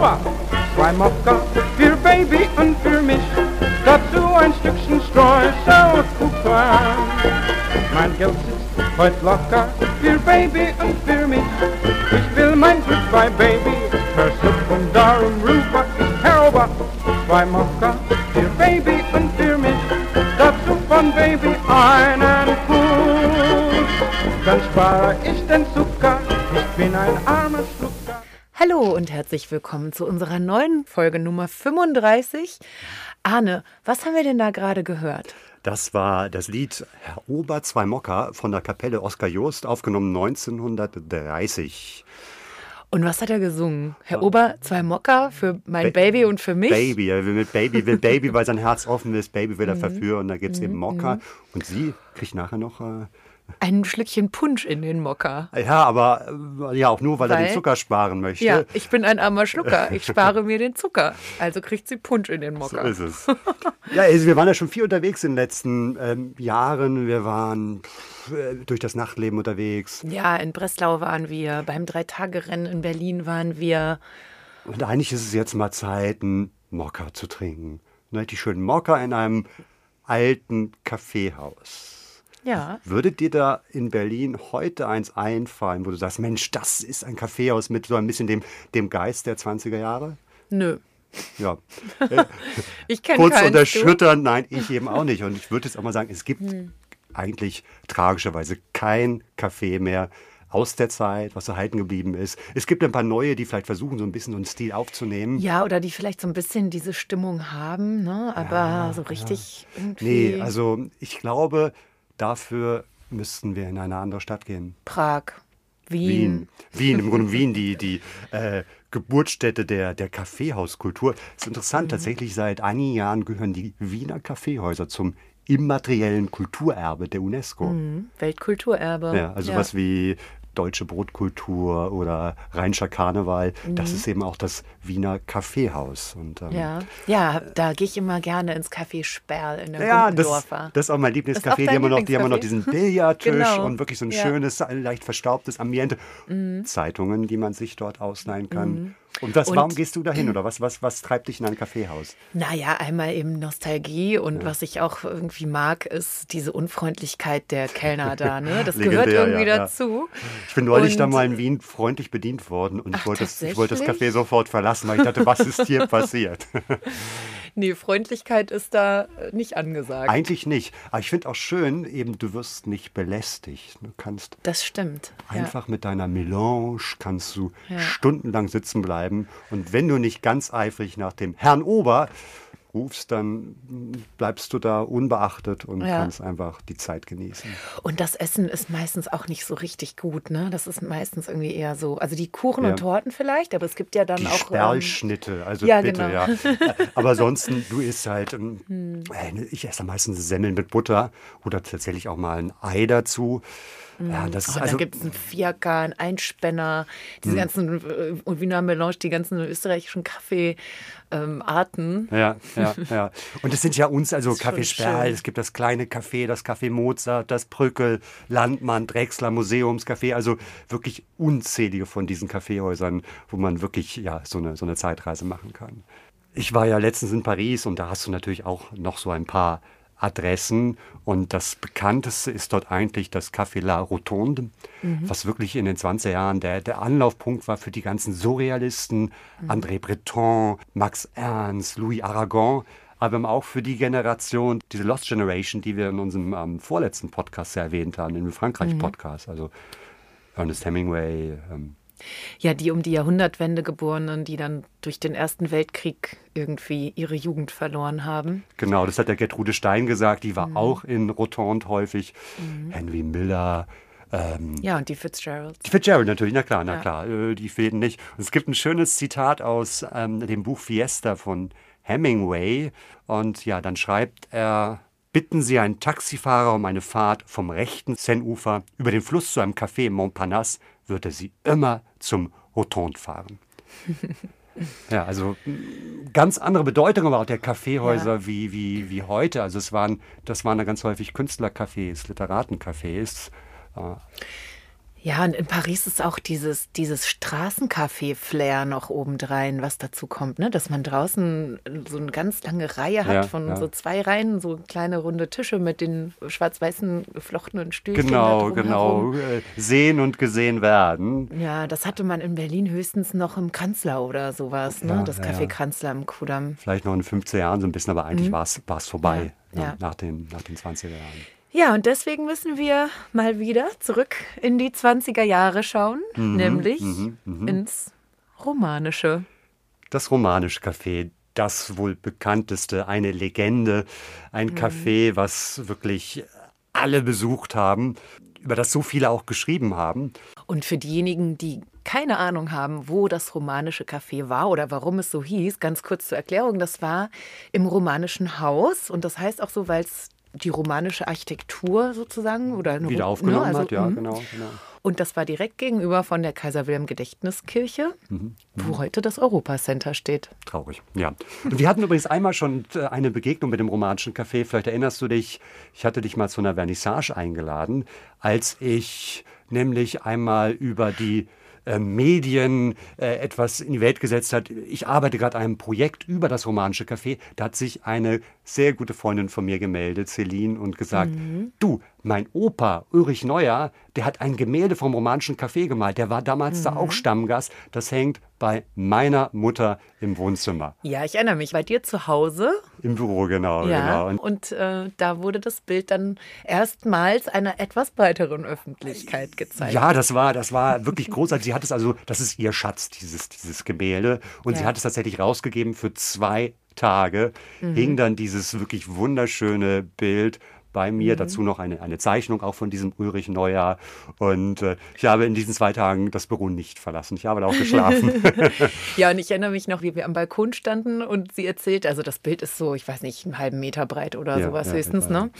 zwei Mokka für Baby und für mich. Dazu ein Stückchen Streu, Sauerkuchen. Mein Geld sitzt heute locker für Baby und für mich. Ich will mein Glück bei Baby versuchen, darum rufe ich Herover, zwei Mokka für Baby und für mich. Dazu von Baby einen Kuss. Dann spare ich den Zucker, ich bin ein armer. Hallo und herzlich willkommen zu unserer neuen Folge Nummer 35. Arne, was haben wir denn da gerade gehört? Das war das Lied Herr Ober zwei Mocker von der Kapelle Oskar Jost, aufgenommen 1930. Und was hat er gesungen? Herr Ober, zwei Mocker für mein Baby und für mich? Baby, er will mit Baby, will Baby, weil sein Herz offen ist, Baby will er Mhm. verführen, da gibt es eben Mocker. Und sie kriegt nachher noch, äh, Ein Schlückchen Punsch in den Mocker. ja, aber äh, ja auch nur, weil, er Weil- den Zucker sparen möchte. Ja, ich bin ein armer Schlucker. Ich spare mir den Zucker. Also kriegt sie Punsch in den So Mocker. ist es. ja, also wir waren ja schon viel unterwegs in den letzten ähm, Jahren. Wir waren äh, durch das Nachtleben unterwegs. Ja, in Breslau waren wir, beim Drei-Tage-Rennen in Berlin waren wir. Und eigentlich ist es jetzt mal Zeit, einen Mokka zu trinken. Ne, die schönen Mokka in einem alten Kaffeehaus. Ja, Würde dir da in Berlin heute eins einfallen, wo du sagst, Mensch, das ist ein Kaffeehaus mit so ein bisschen dem, dem Geist der 20er Jahre? nö. Ja. Ich kenne Kurz keins. und erschüttern, nein, ich eben auch nicht. Und ich würde jetzt auch mal sagen, es gibt Hm. eigentlich tragischerweise kein Café mehr aus der Zeit, was erhalten geblieben ist. Es gibt ein paar neue, die vielleicht versuchen, so ein bisschen so einen Stil aufzunehmen. Ja, oder die vielleicht so ein bisschen diese Stimmung haben, ne? aber so richtig irgendwie. Nee, also ich glaube, dafür müssten wir in eine andere Stadt gehen. Prag, Wien. Wien. Wien, im Grunde Wien, die, die äh, Geburtsstätte der, der Kaffeehauskultur. ist interessant, Mhm. tatsächlich seit einigen Jahren gehören die Wiener Kaffeehäuser zum immateriellen Kulturerbe der UNESCO. Mhm. Weltkulturerbe. Ja, also was wie deutsche Brotkultur oder Rheinischer Karneval, das ist eben auch das Wiener Kaffeehaus. Und, ähm, Mhm. Ja, ja da gehe ich immer gerne ins Café Sperl in der Ja, das, das ist auch mein Lieblingscafé. Die haben, noch, die haben noch diesen Billardtisch Genau. und wirklich so ein Ja. schönes, leicht verstaubtes Ambiente. Zeitungen, die man sich dort ausleihen kann. Und, was. Und- warum gehst du da hin oder was, was, was treibt dich in ein Kaffeehaus? Naja, einmal eben Nostalgie und was ich auch irgendwie mag, ist diese Unfreundlichkeit der Kellner da. Ne? Das gehört irgendwie ja, ja. dazu. Ich bin neulich Und- da mal in Wien freundlich bedient worden und ich wollte, das, ich wollte das? Café sofort verlassen, weil ich dachte, was ist hier passiert? Nee, Freundlichkeit ist da nicht angesagt. Eigentlich nicht. Aber ich finde auch schön, eben du wirst nicht belästigt. Du kannst das stimmt. Einfach mit deiner Melange kannst du Ja. stundenlang sitzen bleiben. Und wenn du nicht ganz eifrig nach dem Herrn Ober rufst, dann bleibst du da unbeachtet und Ja. kannst einfach die Zeit genießen. Und das Essen ist meistens auch nicht so richtig gut. Ne? Das ist meistens irgendwie eher so. Also die Kuchen Ja. und Torten vielleicht, aber es gibt ja dann Die auch. ähm, Sperlschnitte, also ja, bitte, genau. ja. Aber ansonsten, du isst halt, ähm, Hm. äh, ich esse meistens Semmeln mit Butter oder tatsächlich auch mal ein Ei dazu. Ja, das ist Oh, also, dann gibt es einen Fiaker, einen Einspänner, diese ganzen äh, und Wiener Melange, die ganzen österreichischen Kaffeearten. Ja, ja, ja. Und es sind ja uns, also Café Sperl, es gibt das kleine Café, das Café Mozart, das Brückel, Landmann, Drechsler, Museumscafé, also wirklich unzählige von diesen Kaffeehäusern, wo man wirklich ja, so, eine, so eine Zeitreise machen kann. Ich war ja letztens in Paris und da hast du natürlich auch noch so ein paar Adressen. Und das bekannteste ist dort eigentlich das Café La Rotonde, was wirklich in den 20er Jahren der, der Anlaufpunkt war für die ganzen Surrealisten, André Breton, Max Ernst, Louis Aragon, aber auch für die Generation, diese Lost Generation, die wir in unserem ähm, vorletzten Podcast erwähnt haben, im Frankreich-Podcast, also Ernest Hemingway, ähm, Ja, die um die Jahrhundertwende geborenen, die dann durch den Ersten Weltkrieg irgendwie ihre Jugend verloren haben. Genau, das hat der Gertrude Stein gesagt, die war auch in Rotonde häufig. Henry Miller, Ähm, ja, und die Fitzgerald. Die Fitzgerald natürlich, na klar, na Ja. klar, äh, die fehlen nicht. Und es gibt ein schönes Zitat aus ähm, dem Buch Fiesta von Hemingway. Und ja, dann schreibt er, bitten Sie einen Taxifahrer um eine Fahrt vom rechten Seineufer über den Fluss zu einem Café in Montparnasse, wird er Sie immer zum Rotonde fahren. Ja, also mh, ganz andere Bedeutung aber auch der Kaffeehäuser wie, wie, wie heute. Also es waren, das waren da ganz häufig Künstlercafés, Literatencafés. Äh, Ja, und in Paris ist auch dieses, dieses Straßencafé-Flair noch obendrein, was dazu kommt, ne? Dass man draußen so eine ganz lange Reihe hat Ja, von ja. so zwei Reihen, so kleine runde Tische mit den schwarz-weißen geflochtenen Stühlchen. Genau, genau. Äh, Sehen und gesehen werden. Ja, das hatte man in Berlin höchstens noch im Kanzler oder sowas, ne? Ja, das Café. Kanzler im Kudamm. Vielleicht noch in 15 Jahren so ein bisschen, aber eigentlich war es vorbei Mhm. Ne. Nach, den, nach den 20er Jahren. Ja, und deswegen müssen wir mal wieder zurück in die 20er Jahre schauen, Mhm, nämlich ins Romanische. Das romanische Café, das wohl bekannteste, eine Legende, ein Café, was wirklich alle besucht haben, über das so viele auch geschrieben haben. Und für diejenigen, die keine Ahnung haben, wo das romanische Café war oder warum es so hieß, ganz kurz zur Erklärung, das war im romanischen Haus und das heißt auch so, weil es die romanische Architektur sozusagen oder eine Wieder Ro- aufgenommen ne, also, hat, ja, mhm. genau, genau. Und das war direkt gegenüber von der Kaiser Wilhelm Gedächtniskirche, Mhm. wo heute das Europacenter steht. Traurig, ja. Und wir hatten übrigens einmal schon äh, eine Begegnung mit dem romanischen Café. Vielleicht erinnerst du dich, ich hatte dich mal zu einer Vernissage eingeladen, als ich nämlich einmal über die äh, Medien äh, etwas in die Welt gesetzt hat. Ich arbeite gerade an einem Projekt über das romanische Café. Da hat sich eine sehr gute Freundin von mir gemeldet, Celine, und gesagt, du, mein Opa Ulrich Neuer, der hat ein Gemälde vom romanischen Café gemalt. Der war damals da auch Stammgast. Das hängt bei meiner Mutter im Wohnzimmer. Ja, ich erinnere mich, bei dir zu Hause. Im Büro, genau. Ja, genau. Und und äh, da wurde das Bild dann erstmals einer etwas breiteren Öffentlichkeit gezeigt. ja, das war, das war wirklich großartig. Sie hat es also, das ist ihr Schatz, dieses, dieses Gemälde. Und sie Ja. hat es tatsächlich rausgegeben für zwei Tage. Mhm. Hing dann dieses wirklich wunderschöne Bild bei Mhm. mir. Dazu noch eine, eine Zeichnung auch von diesem Ulrich Neuer. Und äh, ich habe in diesen zwei Tagen das Büro nicht verlassen. Ich habe da auch geschlafen. Ja, und ich erinnere mich noch, wie wir am Balkon standen und sie erzählt, also das Bild ist so, ich weiß nicht, einen halben Meter breit oder Ja, sowas ja, höchstens, etwa, ne?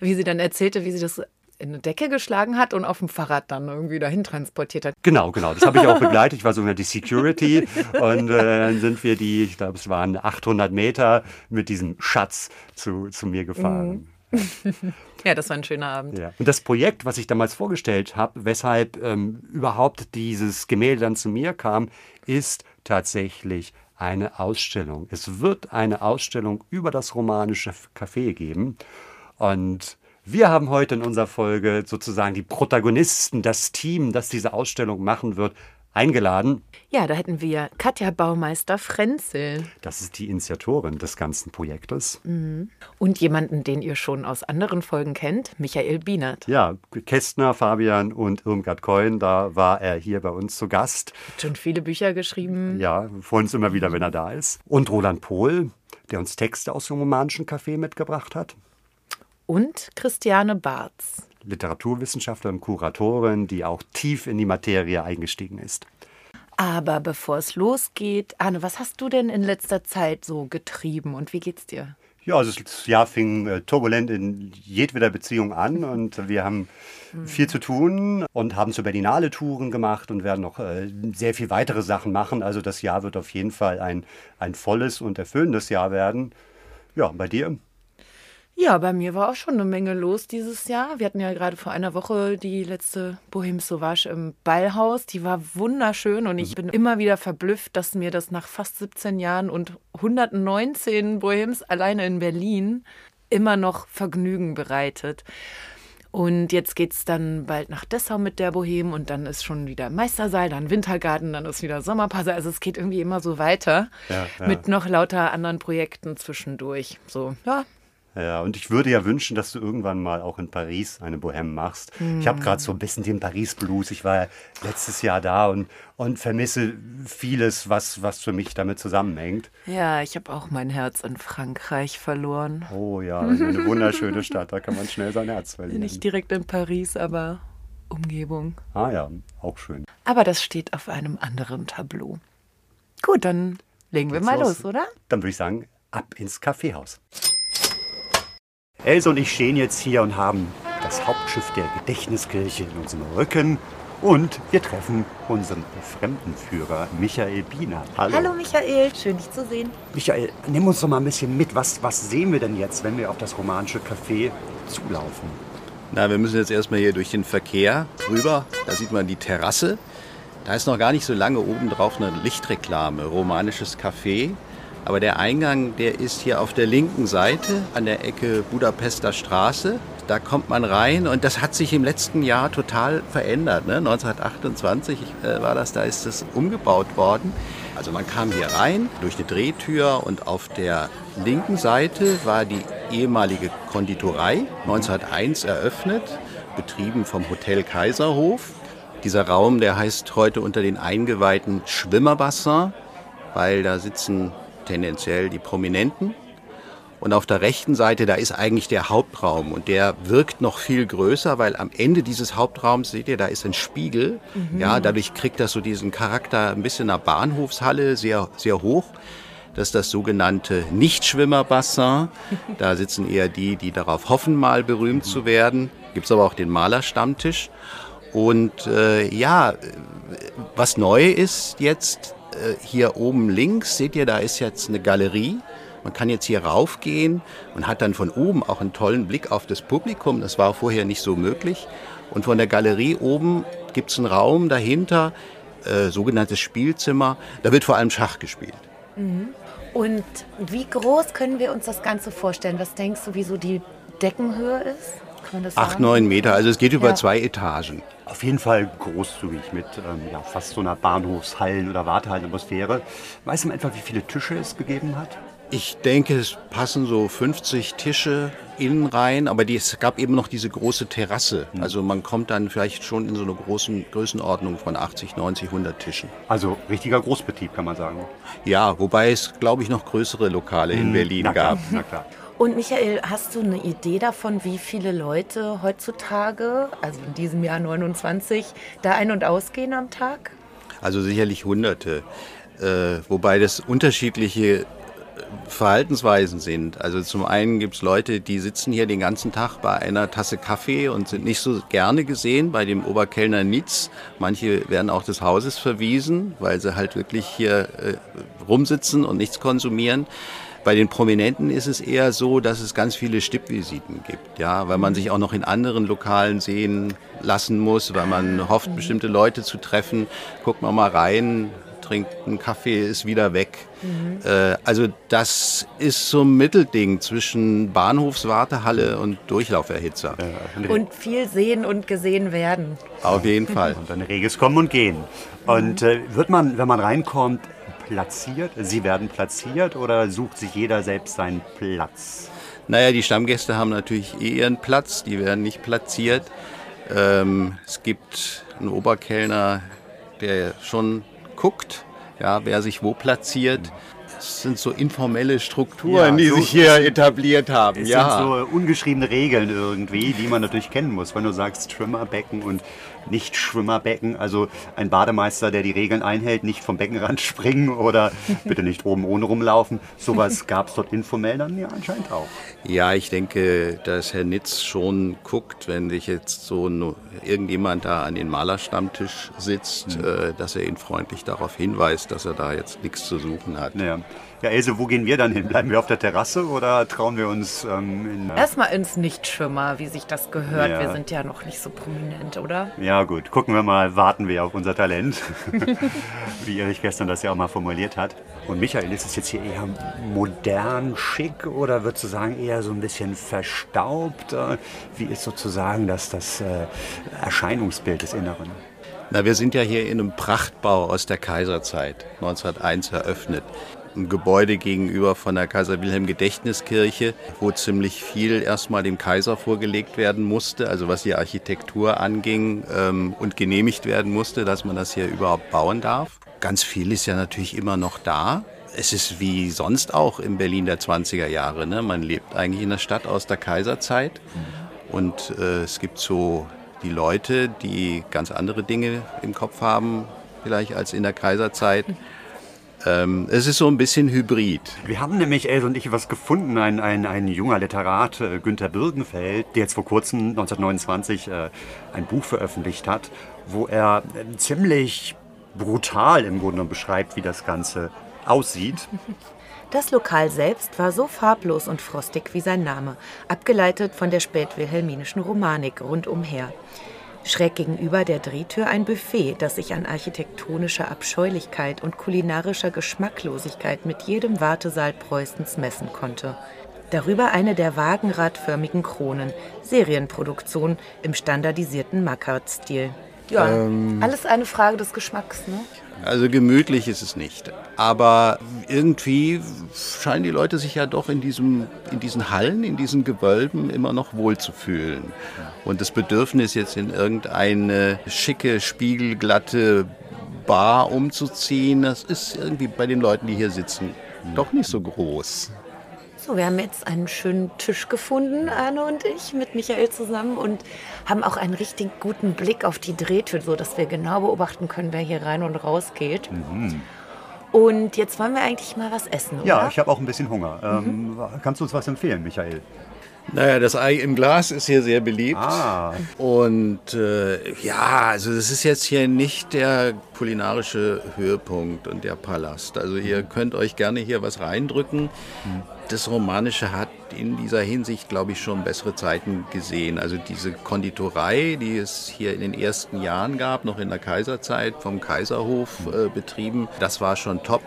Wie sie dann erzählte, wie sie das in eine Decke geschlagen hat und auf dem Fahrrad dann irgendwie dahin transportiert hat. Genau, genau. Das habe ich auch begleitet. Ich war sogar die Security. Und äh, dann sind wir die, ich glaube, es waren 800 Meter mit diesem Schatz zu, zu mir gefahren. Ja, das war ein schöner Abend. Ja. Und das Projekt, was ich damals vorgestellt habe, weshalb ähm, überhaupt dieses Gemälde dann zu mir kam, ist tatsächlich eine Ausstellung. Es wird eine Ausstellung über das romanische Café geben. Und wir haben heute in unserer Folge sozusagen die Protagonisten, das Team, das diese Ausstellung machen wird, eingeladen. Ja, da hätten wir Katja Baumeister Frenzel Das ist die Initiatorin des ganzen Projektes. und jemanden, den ihr schon aus anderen Folgen kennt, Michael Bienert. Ja, Kästner, Fabian und Irmgard Keun, da war er hier bei uns zu Gast. Hat schon viele Bücher geschrieben. Ja, freuen uns immer wieder, wenn er da ist. Und Roland Pohl, der uns Texte aus dem romanischen Café mitgebracht hat. Und Christiane Barz. Literaturwissenschaftlerin, Kuratorin, die auch tief in die Materie eingestiegen ist. Aber bevor es losgeht, Arne, was hast du denn in letzter Zeit so getrieben und wie geht's dir? Ja, also das Jahr fing äh, turbulent in jedweder Beziehung an und wir haben viel zu tun und haben zur Berlinale Touren gemacht und werden noch äh, sehr viel weitere Sachen machen. Also das Jahr wird auf jeden Fall ein, ein volles und erfüllendes Jahr werden. Ja, bei dir? Ja, bei mir war auch schon eine Menge los dieses Jahr. Wir hatten ja gerade vor einer Woche die letzte Bohème Sauvage im Ballhaus. Die war wunderschön und ich bin immer wieder verblüfft, dass mir das nach fast 17 Jahren und 119 Bohems alleine in Berlin immer noch Vergnügen bereitet. Und jetzt geht es dann bald nach Dessau mit der Bohem und dann ist schon wieder Meistersaal, dann Wintergarten, dann ist wieder Sommerpause. Also es geht irgendwie immer so weiter Ja, ja. mit noch lauter anderen Projekten zwischendurch. So, ja, Ja, und ich würde ja wünschen, dass du irgendwann mal auch in Paris eine Bohème machst. Ich habe gerade so ein bisschen den Paris-Blues. Ich war ja letztes Jahr da und, und vermisse vieles, was, was für mich damit zusammenhängt. Ja, ich habe auch mein Herz in Frankreich verloren. Oh ja, eine wunderschöne Stadt, da kann man schnell sein Herz verlieren. Nicht direkt in Paris, aber Umgebung. Ah ja, auch schön. Aber das steht auf einem anderen Tableau. Gut, dann legen wir mal los, oder? Dann würde ich sagen, ab ins Kaffeehaus. Else und ich stehen jetzt hier und haben das Hauptschiff der Gedächtniskirche in unserem Rücken. Und wir treffen unseren Fremdenführer Michael Biener. Hallo. Hallo Michael, schön dich zu sehen. Michael, nimm uns doch mal ein bisschen mit. Was, was sehen wir denn jetzt, wenn wir auf das romanische Café zulaufen? Na, wir müssen jetzt erstmal hier durch den Verkehr rüber. Da sieht man die Terrasse. Da ist noch gar nicht so lange oben drauf eine Lichtreklame, romanisches Café. Aber der Eingang, der ist hier auf der linken Seite an der Ecke Budapester Straße. Da kommt man rein und das hat sich im letzten Jahr total verändert. Ne? 1928 äh, war das, da ist das umgebaut worden. Also man kam hier rein durch eine Drehtür und auf der linken Seite war die ehemalige Konditorei, 1901 eröffnet, betrieben vom Hotel Kaiserhof. Dieser Raum, der heißt heute unter den Eingeweihten Schwimmerbassin, weil da sitzen tendenziell die Prominenten. Und auf der rechten Seite, da ist eigentlich der Hauptraum und der wirkt noch viel größer, weil am Ende dieses Hauptraums, seht ihr, da ist ein Spiegel. Mhm. Ja, dadurch kriegt das so diesen Charakter ein bisschen einer Bahnhofshalle, sehr, sehr hoch. Das ist das sogenannte Nichtschwimmerbassin. Da sitzen eher die, die darauf hoffen, mal berühmt zu werden. Gibt es aber auch den Malerstammtisch. Und äh, ja, was neu ist jetzt, hier oben links, seht ihr, da ist jetzt eine Galerie. Man kann jetzt hier raufgehen und hat dann von oben auch einen tollen Blick auf das Publikum. Das war vorher nicht so möglich. Und von der Galerie oben gibt es einen Raum dahinter, äh, sogenanntes Spielzimmer. Da wird vor allem Schach gespielt. Mhm. Und wie groß können wir uns das Ganze vorstellen? Was denkst du, wie so die Deckenhöhe ist? Acht, neun Meter. Also es geht über ja. zwei Etagen. Auf jeden Fall großzügig mit ähm, ja, fast so einer Bahnhofshallen- oder Wartehallenatmosphäre. Weißt du etwa, wie viele Tische es gegeben hat? Ich denke, es passen so 50 Tische innen rein, aber die, es gab eben noch diese große Terrasse. Mhm. Also man kommt dann vielleicht schon in so eine großen Größenordnung von 80, 90, 100 Tischen. Also richtiger Großbetrieb, kann man sagen. Ja, wobei es, glaube ich, noch größere Lokale in Berlin na klar, gab. Na klar. Und Michael, hast du eine Idee davon, wie viele Leute heutzutage, also in diesem Jahr 29, da ein- und ausgehen am Tag? Also sicherlich Hunderte. Äh, wobei das unterschiedliche Verhaltensweisen sind. Also zum einen gibt es Leute, die sitzen hier den ganzen Tag bei einer Tasse Kaffee und sind nicht so gerne gesehen bei dem Oberkellner Nitz. Manche werden auch des Hauses verwiesen, weil sie halt wirklich hier äh, rumsitzen und nichts konsumieren. Bei den Prominenten ist es eher so, dass es ganz viele Stippvisiten gibt, ja, weil man sich auch noch in anderen Lokalen sehen lassen muss, weil man hofft, bestimmte Leute zu treffen. Guckt man mal rein, trinkt einen Kaffee, ist wieder weg. Mhm. Äh, also das ist so ein Mittelding zwischen Bahnhofswartehalle und Durchlauferhitzer. Und viel sehen und gesehen werden. Auf jeden Fall. Und ein reges Kommen und Gehen. Und äh, wird man, wenn man reinkommt, platziert? Sie werden platziert oder sucht sich jeder selbst seinen Platz? Naja, die Stammgäste haben natürlich eh ihren Platz, die werden nicht platziert. Ähm, es gibt einen Oberkellner, der schon guckt, ja, wer sich wo platziert. Es sind so informelle Strukturen, ja, die so sich hier etabliert haben. Es ja. sind so ungeschriebene Regeln irgendwie, die man natürlich kennen muss. Wenn du sagst Schwimmerbecken und nicht-Schwimmerbecken. Also ein Bademeister, der die Regeln einhält, nicht vom Beckenrand springen oder bitte nicht oben ohne rumlaufen. Sowas gab es dort informell dann ja anscheinend auch. Ja, ich denke, dass Herr Nitz schon guckt, wenn sich jetzt so irgendjemand da an den Malerstammtisch sitzt, mhm. dass er ihn freundlich darauf hinweist, dass er da jetzt nichts zu suchen hat. Ja. Ja, Else, wo gehen wir dann hin? Bleiben wir auf der Terrasse oder trauen wir uns ähm, in. Äh Erstmal ins Nichtschwimmer, wie sich das gehört. Ja. Wir sind ja noch nicht so prominent, oder? Ja, gut. Gucken wir mal, warten wir auf unser Talent. wie Erich gestern das ja auch mal formuliert hat. Und Michael, ist es jetzt hier eher modern, schick oder würdest du sagen eher so ein bisschen verstaubt? Äh, wie ist sozusagen das, das äh, Erscheinungsbild des Inneren? Na, wir sind ja hier in einem Prachtbau aus der Kaiserzeit, 1901 eröffnet ein Gebäude gegenüber von der Kaiser Wilhelm Gedächtniskirche, wo ziemlich viel erstmal dem Kaiser vorgelegt werden musste, also was die Architektur anging ähm, und genehmigt werden musste, dass man das hier überhaupt bauen darf. Ganz viel ist ja natürlich immer noch da. Es ist wie sonst auch in Berlin der 20er Jahre. Ne? Man lebt eigentlich in der Stadt aus der Kaiserzeit und äh, es gibt so die Leute, die ganz andere Dinge im Kopf haben, vielleicht als in der Kaiserzeit. Ähm, es ist so ein bisschen hybrid. Wir haben nämlich, Else und ich, was gefunden. Ein, ein, ein junger Literat, äh, Günther Birgenfeld, der jetzt vor kurzem, 1929, äh, ein Buch veröffentlicht hat, wo er äh, ziemlich brutal im Grunde beschreibt, wie das Ganze aussieht. Das Lokal selbst war so farblos und frostig wie sein Name, abgeleitet von der spätwilhelminischen Romanik rundumher. Schräg gegenüber der Drehtür ein Buffet, das sich an architektonischer Abscheulichkeit und kulinarischer Geschmacklosigkeit mit jedem Wartesaal Preußens messen konnte. Darüber eine der wagenradförmigen Kronen, Serienproduktion im standardisierten Mackart-Stil. Ja, ähm, alles eine Frage des Geschmacks, ne? Also gemütlich ist es nicht. Aber irgendwie scheinen die Leute sich ja doch in, diesem, in diesen Hallen, in diesen Gewölben immer noch wohl zu fühlen. Und das Bedürfnis jetzt in irgendeine schicke, spiegelglatte Bar umzuziehen, das ist irgendwie bei den Leuten, die hier sitzen, doch nicht so groß. So, wir haben jetzt einen schönen Tisch gefunden, Arne und ich, mit Michael zusammen und haben auch einen richtig guten Blick auf die Drehtür, sodass wir genau beobachten können, wer hier rein und raus geht. Mhm. Und jetzt wollen wir eigentlich mal was essen, oder? Ja, ich habe auch ein bisschen Hunger. Ähm, mhm. Kannst du uns was empfehlen, Michael? Naja, das Ei im Glas ist hier sehr beliebt. Ah. Und äh, ja, also das ist jetzt hier nicht der kulinarische Höhepunkt und der Palast. Also ihr könnt euch gerne hier was reindrücken. Das Romanische hat in dieser Hinsicht, glaube ich, schon bessere Zeiten gesehen. Also diese Konditorei, die es hier in den ersten Jahren gab, noch in der Kaiserzeit vom Kaiserhof äh, betrieben, das war schon top.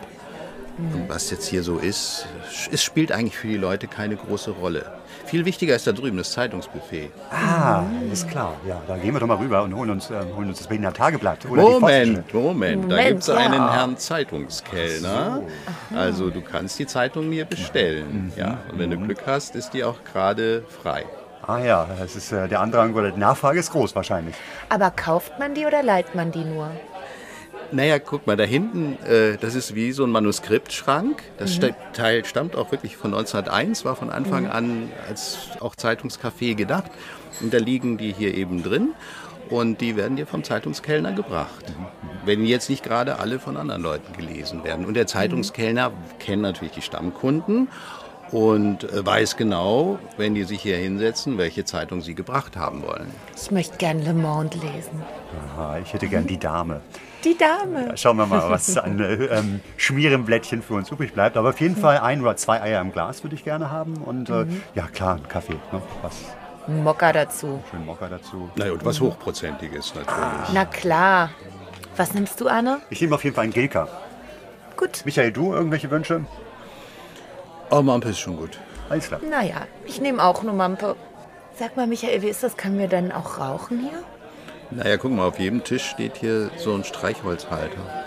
Und was jetzt hier so ist, es spielt eigentlich für die Leute keine große Rolle. Viel wichtiger ist da drüben das Zeitungsbuffet. Ah, ist klar. Ja, da gehen wir doch mal rüber und holen uns, äh, holen uns das Berliner Tageblatt. Oder Moment, Moment, Moment. Da gibt es ja. einen Herrn Zeitungskellner. So. Also du kannst die Zeitung hier bestellen. Mhm. Ja, und wenn du mhm. Glück hast, ist die auch gerade frei. Ah ja, das ist, äh, der Andrang oder die Nachfrage ist groß wahrscheinlich. Aber kauft man die oder leiht man die nur? Naja, guck mal, da hinten, äh, das ist wie so ein Manuskriptschrank. Das mhm. Teil stammt auch wirklich von 1901, war von Anfang mhm. an als auch Zeitungscafé gedacht. Und da liegen die hier eben drin und die werden dir vom Zeitungskellner gebracht. Mhm. Wenn jetzt nicht gerade alle von anderen Leuten gelesen werden. Und der Zeitungskellner kennt natürlich die Stammkunden und äh, weiß genau, wenn die sich hier hinsetzen, welche Zeitung sie gebracht haben wollen. Ich möchte gern Le Monde lesen. Aha, ich hätte gern die Dame. Die Dame. Ja, schauen wir mal, was an äh, ähm, Schmierenblättchen für uns übrig bleibt. Aber auf jeden Fall ein oder zwei Eier im Glas würde ich gerne haben. Und äh, mhm. ja, klar, ein Kaffee. Ne? Was? Mokka dazu. Schön Mokka dazu. Na und was Hochprozentiges natürlich. Na klar. Was nimmst du, Anne? Ich nehme auf jeden Fall einen Gilka. Gut. Michael, du irgendwelche Wünsche? Oh, Mampe ist schon gut. Alles klar. Naja, ich nehme auch nur Mampe. Sag mal, Michael, wie ist das? Können wir denn auch rauchen hier? Naja, guck mal, auf jedem Tisch steht hier so ein Streichholzhalter.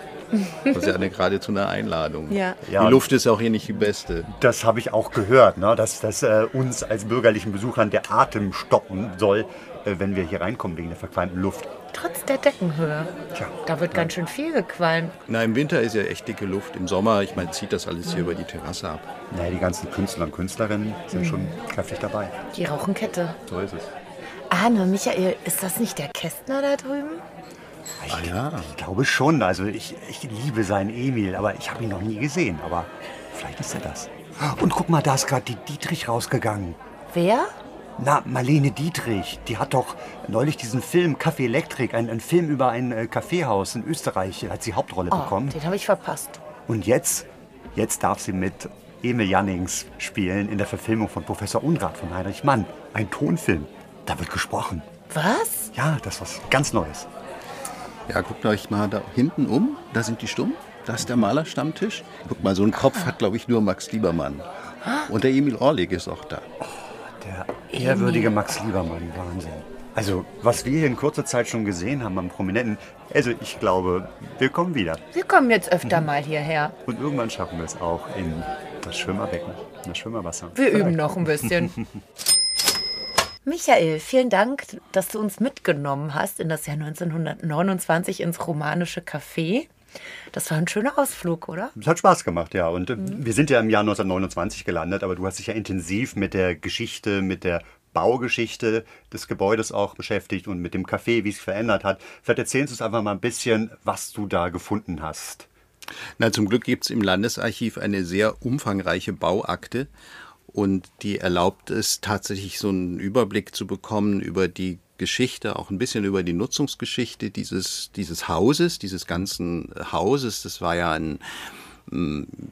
Das ist ja eine, geradezu eine Einladung. Ja. Die Luft ist auch hier nicht die beste. Das habe ich auch gehört, ne? dass, dass äh, uns als bürgerlichen Besuchern der Atem stoppen soll, äh, wenn wir hier reinkommen wegen der verqualmten Luft. Trotz der Deckenhöhe. Tja, da wird ja. ganz schön viel gequalmt. Na, im Winter ist ja echt dicke Luft. Im Sommer, ich meine, zieht das alles hier über die Terrasse ab. Naja, die ganzen Künstler und Künstlerinnen sind mhm. schon kräftig dabei. Die rauchen Kette. So ist es. Arne, Michael, ist das nicht der Kästner da drüben? Ich, ah, ja. ich glaube schon. Also ich, ich liebe seinen Emil, aber ich habe ihn noch nie gesehen. Aber vielleicht ist er das. Und guck mal, da ist gerade die Dietrich rausgegangen. Wer? Na, Marlene Dietrich. Die hat doch neulich diesen Film Café Elektrik, einen, einen Film über ein äh, Kaffeehaus in Österreich, hat sie Hauptrolle oh, bekommen. Den habe ich verpasst. Und jetzt, jetzt darf sie mit Emil Jannings spielen in der Verfilmung von Professor Unrat von Heinrich Mann. Ein Tonfilm. Da wird gesprochen. Was? Ja, das ist was ganz Neues. Ja, guckt euch mal da hinten um. Da sind die stumm. Da ist der Malerstammtisch. Guck mal, so einen Kopf hat, glaube ich, nur Max Liebermann. Und der Emil Orlik ist auch da. Oh, der ehrwürdige Max Liebermann, Wahnsinn. Also, was wir hier in kurzer Zeit schon gesehen haben am Prominenten, also ich glaube, wir kommen wieder. Wir kommen jetzt öfter mhm. mal hierher. Und irgendwann schaffen wir es auch in das Schwimmerbecken, in das Schwimmerwasser. Wir Vielleicht. üben noch ein bisschen. Michael, vielen Dank, dass du uns mitgenommen hast in das Jahr 1929 ins romanische Café. Das war ein schöner Ausflug, oder? Es hat Spaß gemacht, ja. Und äh, mhm. wir sind ja im Jahr 1929 gelandet, aber du hast dich ja intensiv mit der Geschichte, mit der Baugeschichte des Gebäudes auch beschäftigt und mit dem Café, wie es sich verändert hat. Vielleicht erzählst du uns einfach mal ein bisschen, was du da gefunden hast. Na, zum Glück gibt es im Landesarchiv eine sehr umfangreiche Bauakte und die erlaubt es tatsächlich so einen Überblick zu bekommen über die Geschichte, auch ein bisschen über die Nutzungsgeschichte dieses, dieses Hauses, dieses ganzen Hauses. Das war ja ein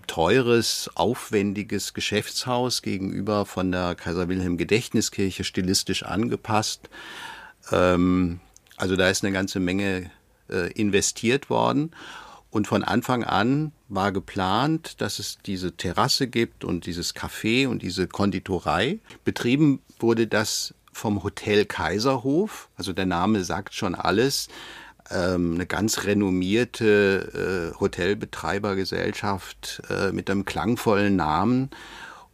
teures, aufwendiges Geschäftshaus gegenüber von der Kaiser Wilhelm Gedächtniskirche stilistisch angepasst. Ähm, also da ist eine ganze Menge äh, investiert worden. Und von Anfang an war geplant, dass es diese Terrasse gibt und dieses Café und diese Konditorei. Betrieben wurde das vom Hotel Kaiserhof. Also der Name sagt schon alles ähm, eine ganz renommierte äh, Hotelbetreibergesellschaft äh, mit einem klangvollen Namen.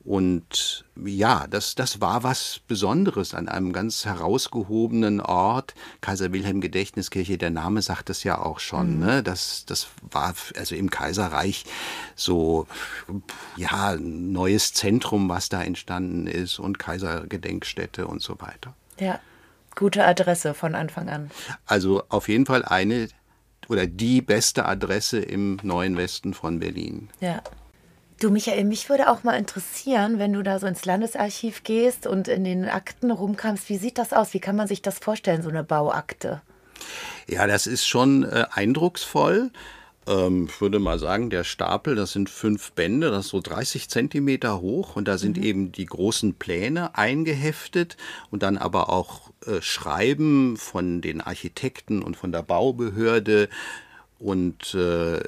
Und ja, das, das war was Besonderes an einem ganz herausgehobenen Ort. Kaiser Wilhelm Gedächtniskirche, der Name sagt es ja auch schon. Mhm. Ne? Das, das war also im Kaiserreich so, ja, ein neues Zentrum, was da entstanden ist und Kaisergedenkstätte und so weiter. Ja. Gute Adresse von Anfang an. Also auf jeden Fall eine oder die beste Adresse im neuen Westen von Berlin. Ja. Du, Michael, mich würde auch mal interessieren, wenn du da so ins Landesarchiv gehst und in den Akten rumkamst, wie sieht das aus? Wie kann man sich das vorstellen, so eine Bauakte? Ja, das ist schon äh, eindrucksvoll ähm, ich würde mal sagen, der Stapel, das sind fünf Bände, das ist so 30 Zentimeter hoch und da sind mhm. eben die großen Pläne eingeheftet und dann aber auch äh, Schreiben von den Architekten und von der Baubehörde und äh,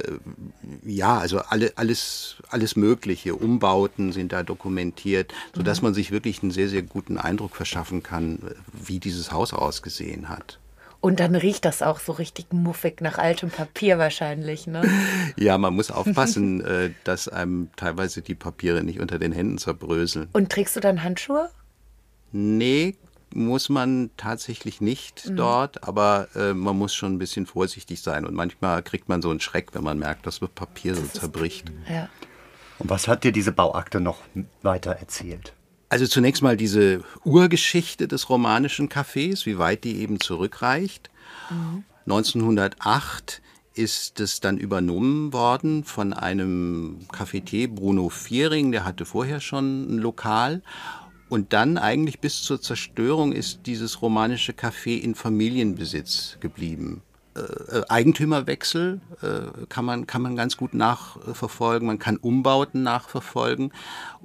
ja, also alle, alles, alles Mögliche, Umbauten sind da dokumentiert, sodass mhm. man sich wirklich einen sehr, sehr guten Eindruck verschaffen kann, wie dieses Haus ausgesehen hat. Und dann riecht das auch so richtig muffig nach altem Papier wahrscheinlich, ne? Ja, man muss aufpassen, äh, dass einem teilweise die Papiere nicht unter den Händen zerbröseln. Und trägst du dann Handschuhe? Nee, muss man tatsächlich nicht mhm. dort, aber äh, man muss schon ein bisschen vorsichtig sein. Und manchmal kriegt man so einen Schreck, wenn man merkt, dass das Papier das so zerbricht. Ja. Und was hat dir diese Bauakte noch weiter erzählt? Also zunächst mal diese Urgeschichte des romanischen Cafés, wie weit die eben zurückreicht. Mhm. 1908 ist es dann übernommen worden von einem Cafetier Bruno Viering, der hatte vorher schon ein Lokal. Und dann eigentlich bis zur Zerstörung ist dieses romanische Café in Familienbesitz geblieben. Äh, äh, Eigentümerwechsel äh, kann, man, kann man ganz gut nachverfolgen, man kann Umbauten nachverfolgen.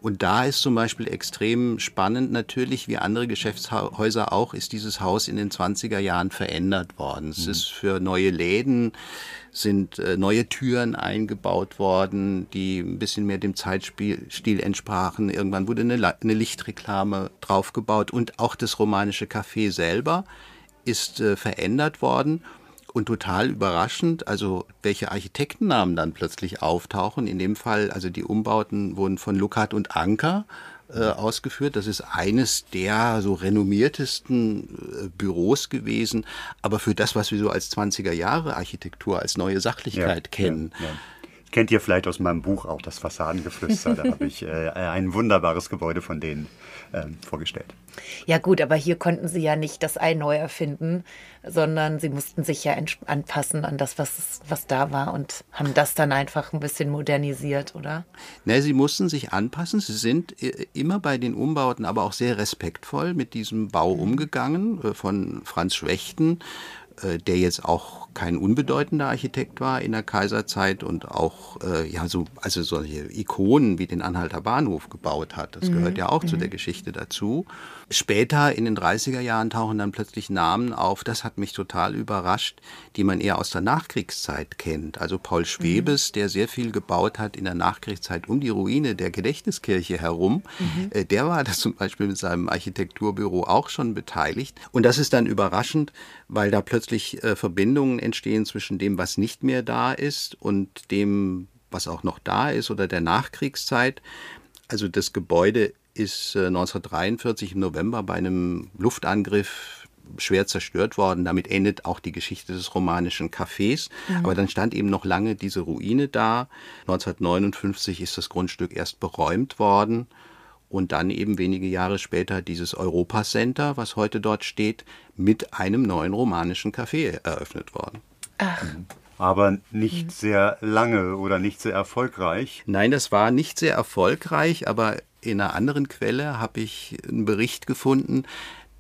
Und da ist zum Beispiel extrem spannend natürlich, wie andere Geschäftshäuser auch, ist dieses Haus in den 20er Jahren verändert worden. Es mhm. ist für neue Läden, sind äh, neue Türen eingebaut worden, die ein bisschen mehr dem Zeitstil entsprachen. Irgendwann wurde eine, eine Lichtreklame draufgebaut und auch das romanische Café selber ist äh, verändert worden. Und total überraschend, also welche Architektennamen dann plötzlich auftauchen. In dem Fall, also die Umbauten wurden von Lukat und Anker äh, ausgeführt. Das ist eines der so renommiertesten äh, Büros gewesen. Aber für das, was wir so als 20er Jahre Architektur, als neue Sachlichkeit ja, kennen, ja, ja kennt ihr vielleicht aus meinem Buch auch das Fassadengeflüster. Da habe ich äh, ein wunderbares Gebäude von denen äh, vorgestellt. Ja gut, aber hier konnten sie ja nicht das Ei neu erfinden, sondern sie mussten sich ja anpassen an das, was, was da war und haben das dann einfach ein bisschen modernisiert, oder? Ne, sie mussten sich anpassen. Sie sind äh, immer bei den Umbauten aber auch sehr respektvoll mit diesem Bau mhm. umgegangen. Äh, von Franz Schwechten der jetzt auch kein unbedeutender Architekt war in der Kaiserzeit und auch äh, ja so also solche Ikonen wie den Anhalter Bahnhof gebaut hat. Das mhm. gehört ja auch mhm. zu der Geschichte dazu. Später in den 30er Jahren tauchen dann plötzlich Namen auf, das hat mich total überrascht, die man eher aus der Nachkriegszeit kennt. Also Paul Schwebes, mhm. der sehr viel gebaut hat in der Nachkriegszeit um die Ruine der Gedächtniskirche herum, mhm. äh, der war da zum Beispiel mit seinem Architekturbüro auch schon beteiligt. Und das ist dann überraschend, weil da plötzlich äh, Verbindungen entstehen zwischen dem, was nicht mehr da ist und dem, was auch noch da ist oder der Nachkriegszeit. Also das Gebäude ist 1943 äh, im November bei einem Luftangriff schwer zerstört worden. Damit endet auch die Geschichte des romanischen Cafés. Mhm. Aber dann stand eben noch lange diese Ruine da. 1959 ist das Grundstück erst beräumt worden. Und dann eben wenige Jahre später dieses Europa Center, was heute dort steht, mit einem neuen romanischen Café eröffnet worden. Ach. Aber nicht sehr lange oder nicht sehr erfolgreich. Nein, das war nicht sehr erfolgreich, aber in einer anderen Quelle habe ich einen Bericht gefunden,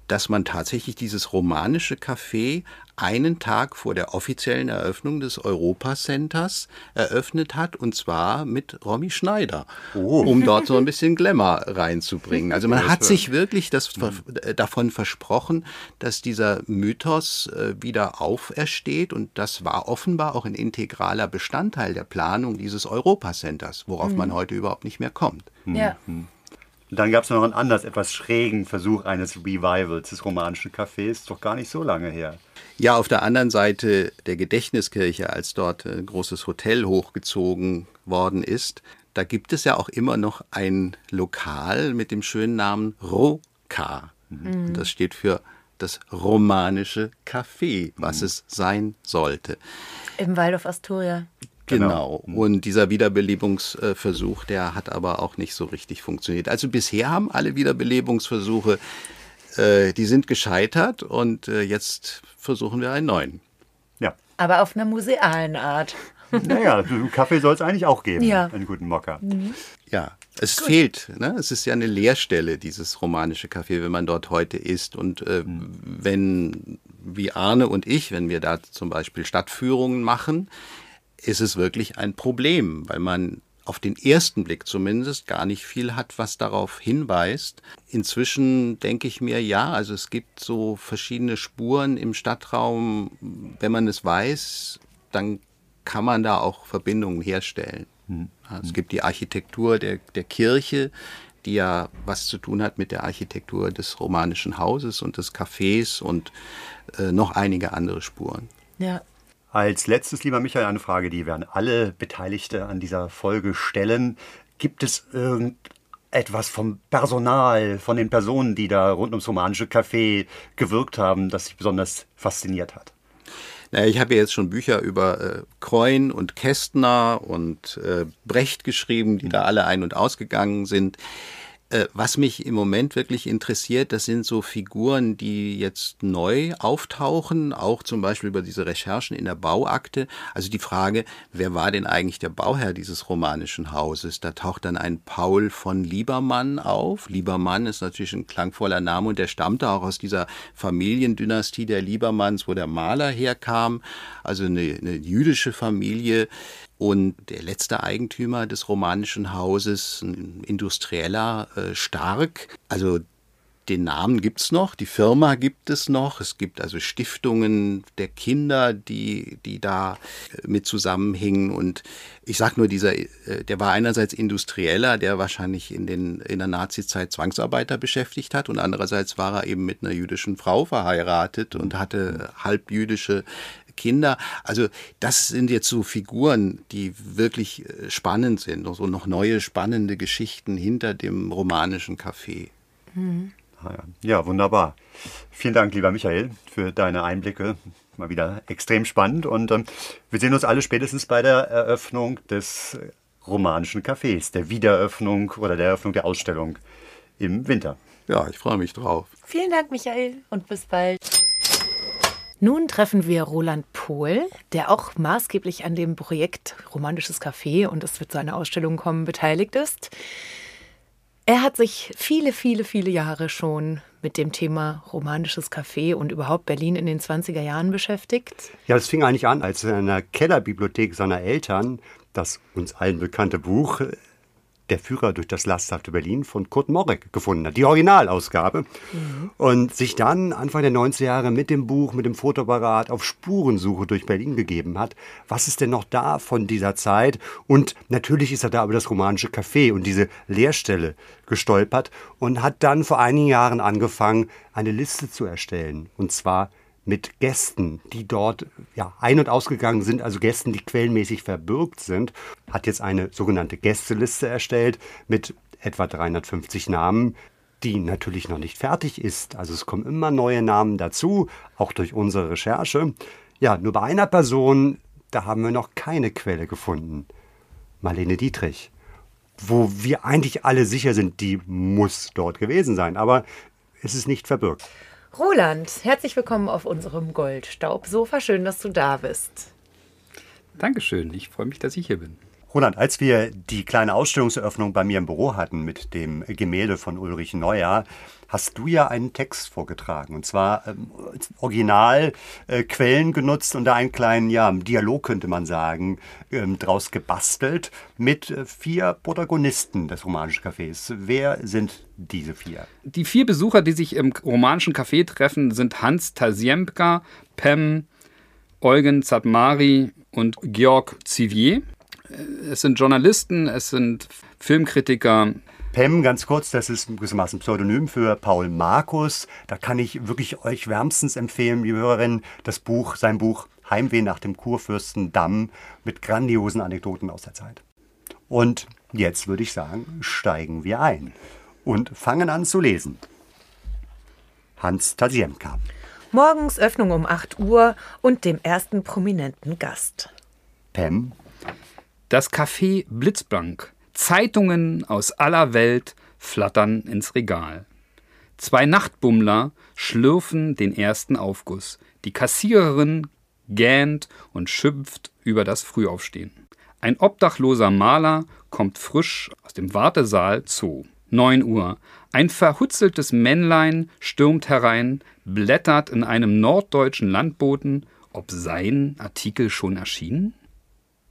dass man tatsächlich dieses romanische Café einen Tag vor der offiziellen Eröffnung des Europa Centers eröffnet hat und zwar mit Romy Schneider, Oh. um dort so ein bisschen Glamour reinzubringen. Also man hat sich wirklich das, äh, davon versprochen, dass dieser Mythos äh, wieder aufersteht und das war offenbar auch ein integraler Bestandteil der Planung dieses Europa Centers, worauf man heute überhaupt nicht mehr kommt. Ja. Und dann gab es noch einen anders, etwas schrägen Versuch eines Revivals des romanischen Cafés, doch gar nicht so lange her. Ja, auf der anderen Seite der Gedächtniskirche, als dort ein großes Hotel hochgezogen worden ist, da gibt es ja auch immer noch ein Lokal mit dem schönen Namen Roka. Und Das steht für das romanische Café, was es sein sollte. Im Waldorf Astoria. Genau. Und dieser Wiederbelebungsversuch, der hat aber auch nicht so richtig funktioniert. Also bisher haben alle Wiederbelebungsversuche, äh, die sind gescheitert und äh, jetzt versuchen wir einen neuen. Ja. Aber auf einer musealen Art. Naja, einen Kaffee soll es eigentlich auch geben, Ja. einen guten Mocker. Ja, es fehlt. Ne? Es ist ja eine Leerstelle, dieses romanische Café, wenn man dort heute ist. Und äh, wenn, wie Arne und ich, wenn wir da zum Beispiel Stadtführungen machen, ist es wirklich ein Problem, weil man auf den ersten Blick zumindest gar nicht viel hat, was darauf hinweist. Inzwischen denke ich mir, ja, also es gibt so verschiedene Spuren im Stadtraum. Wenn man es weiß, dann kann man da auch Verbindungen herstellen. Ja, Es gibt die Architektur der, der Kirche, die ja was zu tun hat mit der Architektur des romanischen Hauses und des Cafés und äh, noch einige andere Spuren. Ja. Als letztes, lieber Michael, eine Frage, die werden alle Beteiligte an dieser Folge stellen. Gibt es irgendetwas vom Personal, von den Personen, die da rund ums romanische Café gewirkt haben, das sich besonders fasziniert hat? Naja, ich habe ja jetzt schon Bücher über äh, Kreun und Kästner und äh, Brecht geschrieben, die da alle ein- und ausgegangen sind. Äh, was mich im Moment wirklich interessiert, das sind so Figuren, die jetzt neu auftauchen, auch zum Beispiel über diese Recherchen in der Bauakte. Also die Frage, wer war denn eigentlich der Bauherr dieses romanischen Hauses? Da taucht dann ein Paul von Liebermann auf. Liebermann ist natürlich ein klangvoller Name und der stammte auch aus dieser Familiendynastie der Liebermanns, wo der Maler herkam. Also eine, eine jüdische Familie. Und der letzte Eigentümer des romanischen Hauses, ein Industrieller, äh, Stark. Also den Namen gibt's noch, die Firma gibt es noch. Es gibt also Stiftungen der Kinder, die, die da äh, mit zusammenhingen. Und ich sag nur, dieser, äh, der war einerseits Industrieller, der wahrscheinlich in, den, in der Nazizeit Zwangsarbeiter beschäftigt hat. Und andererseits war er eben mit einer jüdischen Frau verheiratet und hatte halbjüdische Kinder. Also das sind jetzt so Figuren, die wirklich äh, spannend sind, so noch neue spannende Geschichten hinter dem romanischen Café. Ah ja. ja, wunderbar. Vielen Dank, lieber Michael, für deine Einblicke. Mal wieder extrem spannend. Und ähm, wir sehen uns alle spätestens bei der Eröffnung des romanischen Cafés, der Wiedereröffnung oder der Eröffnung der Ausstellung im Winter. Ja, ich freue mich drauf. Vielen Dank, Michael, und bis bald. Nun treffen wir Roland Pohl, der auch maßgeblich an dem Projekt Romantisches Café und es wird zu einer Ausstellung kommen beteiligt ist. Er hat sich viele, viele, viele Jahre schon mit dem Thema romanisches Café und überhaupt Berlin in den 20er Jahren beschäftigt. Ja, es fing eigentlich an, als in der Kellerbibliothek seiner Eltern das uns allen bekannte Buch Der Führer durch das lasthafte Berlin von Kurt Morek gefunden hat, die Originalausgabe. Und sich dann Anfang der 90er Jahre mit dem Buch, mit dem Fotoapparat auf Spurensuche durch Berlin gegeben hat. Was ist denn noch da von dieser Zeit? Und natürlich ist er da über das romanische Café und diese Leerstelle gestolpert und hat dann vor einigen Jahren angefangen, eine Liste zu erstellen. Und zwar mit Gästen, die dort ja, ein- und ausgegangen sind, also Gästen, die quellenmäßig verbürgt sind, hat jetzt eine sogenannte Gästeliste erstellt mit etwa 350 Namen, die natürlich noch nicht fertig ist. Also es kommen immer neue Namen dazu, auch durch unsere Recherche. Ja, nur bei einer Person, da haben wir noch keine Quelle gefunden. Marlene Dietrich. wo wir eigentlich alle sicher sind, die muss dort gewesen sein. Aber es ist nicht verbirgt. Roland, herzlich willkommen auf unserem Goldstaubsofa. Schön, dass du da bist. Dankeschön, ich freue mich, dass ich hier bin. Roland, als wir die kleine Ausstellungseröffnung bei mir im Büro hatten mit dem Gemälde von Ulrich Neuer, hast du ja einen Text vorgetragen. Und zwar ähm, original äh, Quellen genutzt und da einen kleinen ja, Dialog, könnte man sagen, ähm, draus gebastelt mit äh, vier Protagonisten des romanischen Cafés. Wer sind diese vier? Die vier Besucher, die sich im romanischen Café treffen, sind Hans Tasiemka, Pem, Eugen Zadmari und Georg Zivier. Es sind Journalisten, es sind Filmkritiker. Pem, ganz kurz, das ist gewissermaßen ein Pseudonym für Paul Markus. Da kann ich wirklich euch wärmstens empfehlen, liebe Hörerinnen, das Buch, sein Buch Heimweh nach dem Kurfürstendamm mit grandiosen Anekdoten aus der Zeit. Und jetzt würde ich sagen, steigen wir ein und fangen an zu lesen. Hans Tasiemka. Morgens Öffnung um 8 Uhr und dem ersten prominenten Gast. Pem. Das Café blitzblank. Zeitungen aus aller Welt flattern ins Regal. Zwei Nachtbummler schlürfen den ersten Aufguss. Die Kassiererin gähnt und schimpft über das Frühaufstehen. Ein obdachloser Maler kommt frisch aus dem Wartesaal Zoo. 9 Uhr. Ein verhutzeltes Männlein stürmt herein, blättert in einem norddeutschen Landboten, ob sein Artikel schon erschienen?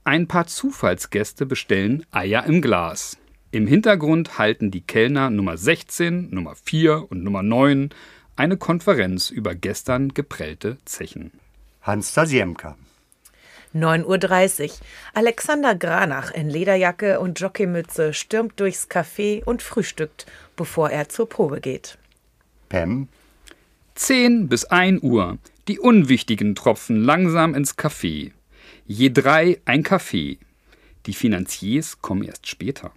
Ein paar Zufallsgäste bestellen Eier im Glas. Im Hintergrund halten die Kellner Nummer 16, Nummer 4 und Nummer 9 eine Konferenz über gestern geprellte Zechen. Hans Tasiemka. 9.30 Uhr. Alexander Granach in Lederjacke und Jockeymütze stürmt durchs Café und frühstückt, bevor er zur Probe geht. Pem. 10 bis 1 Uhr. Die unwichtigen tropfen langsam ins Café. Je drei ein Kaffee. Die Finanziers kommen erst später.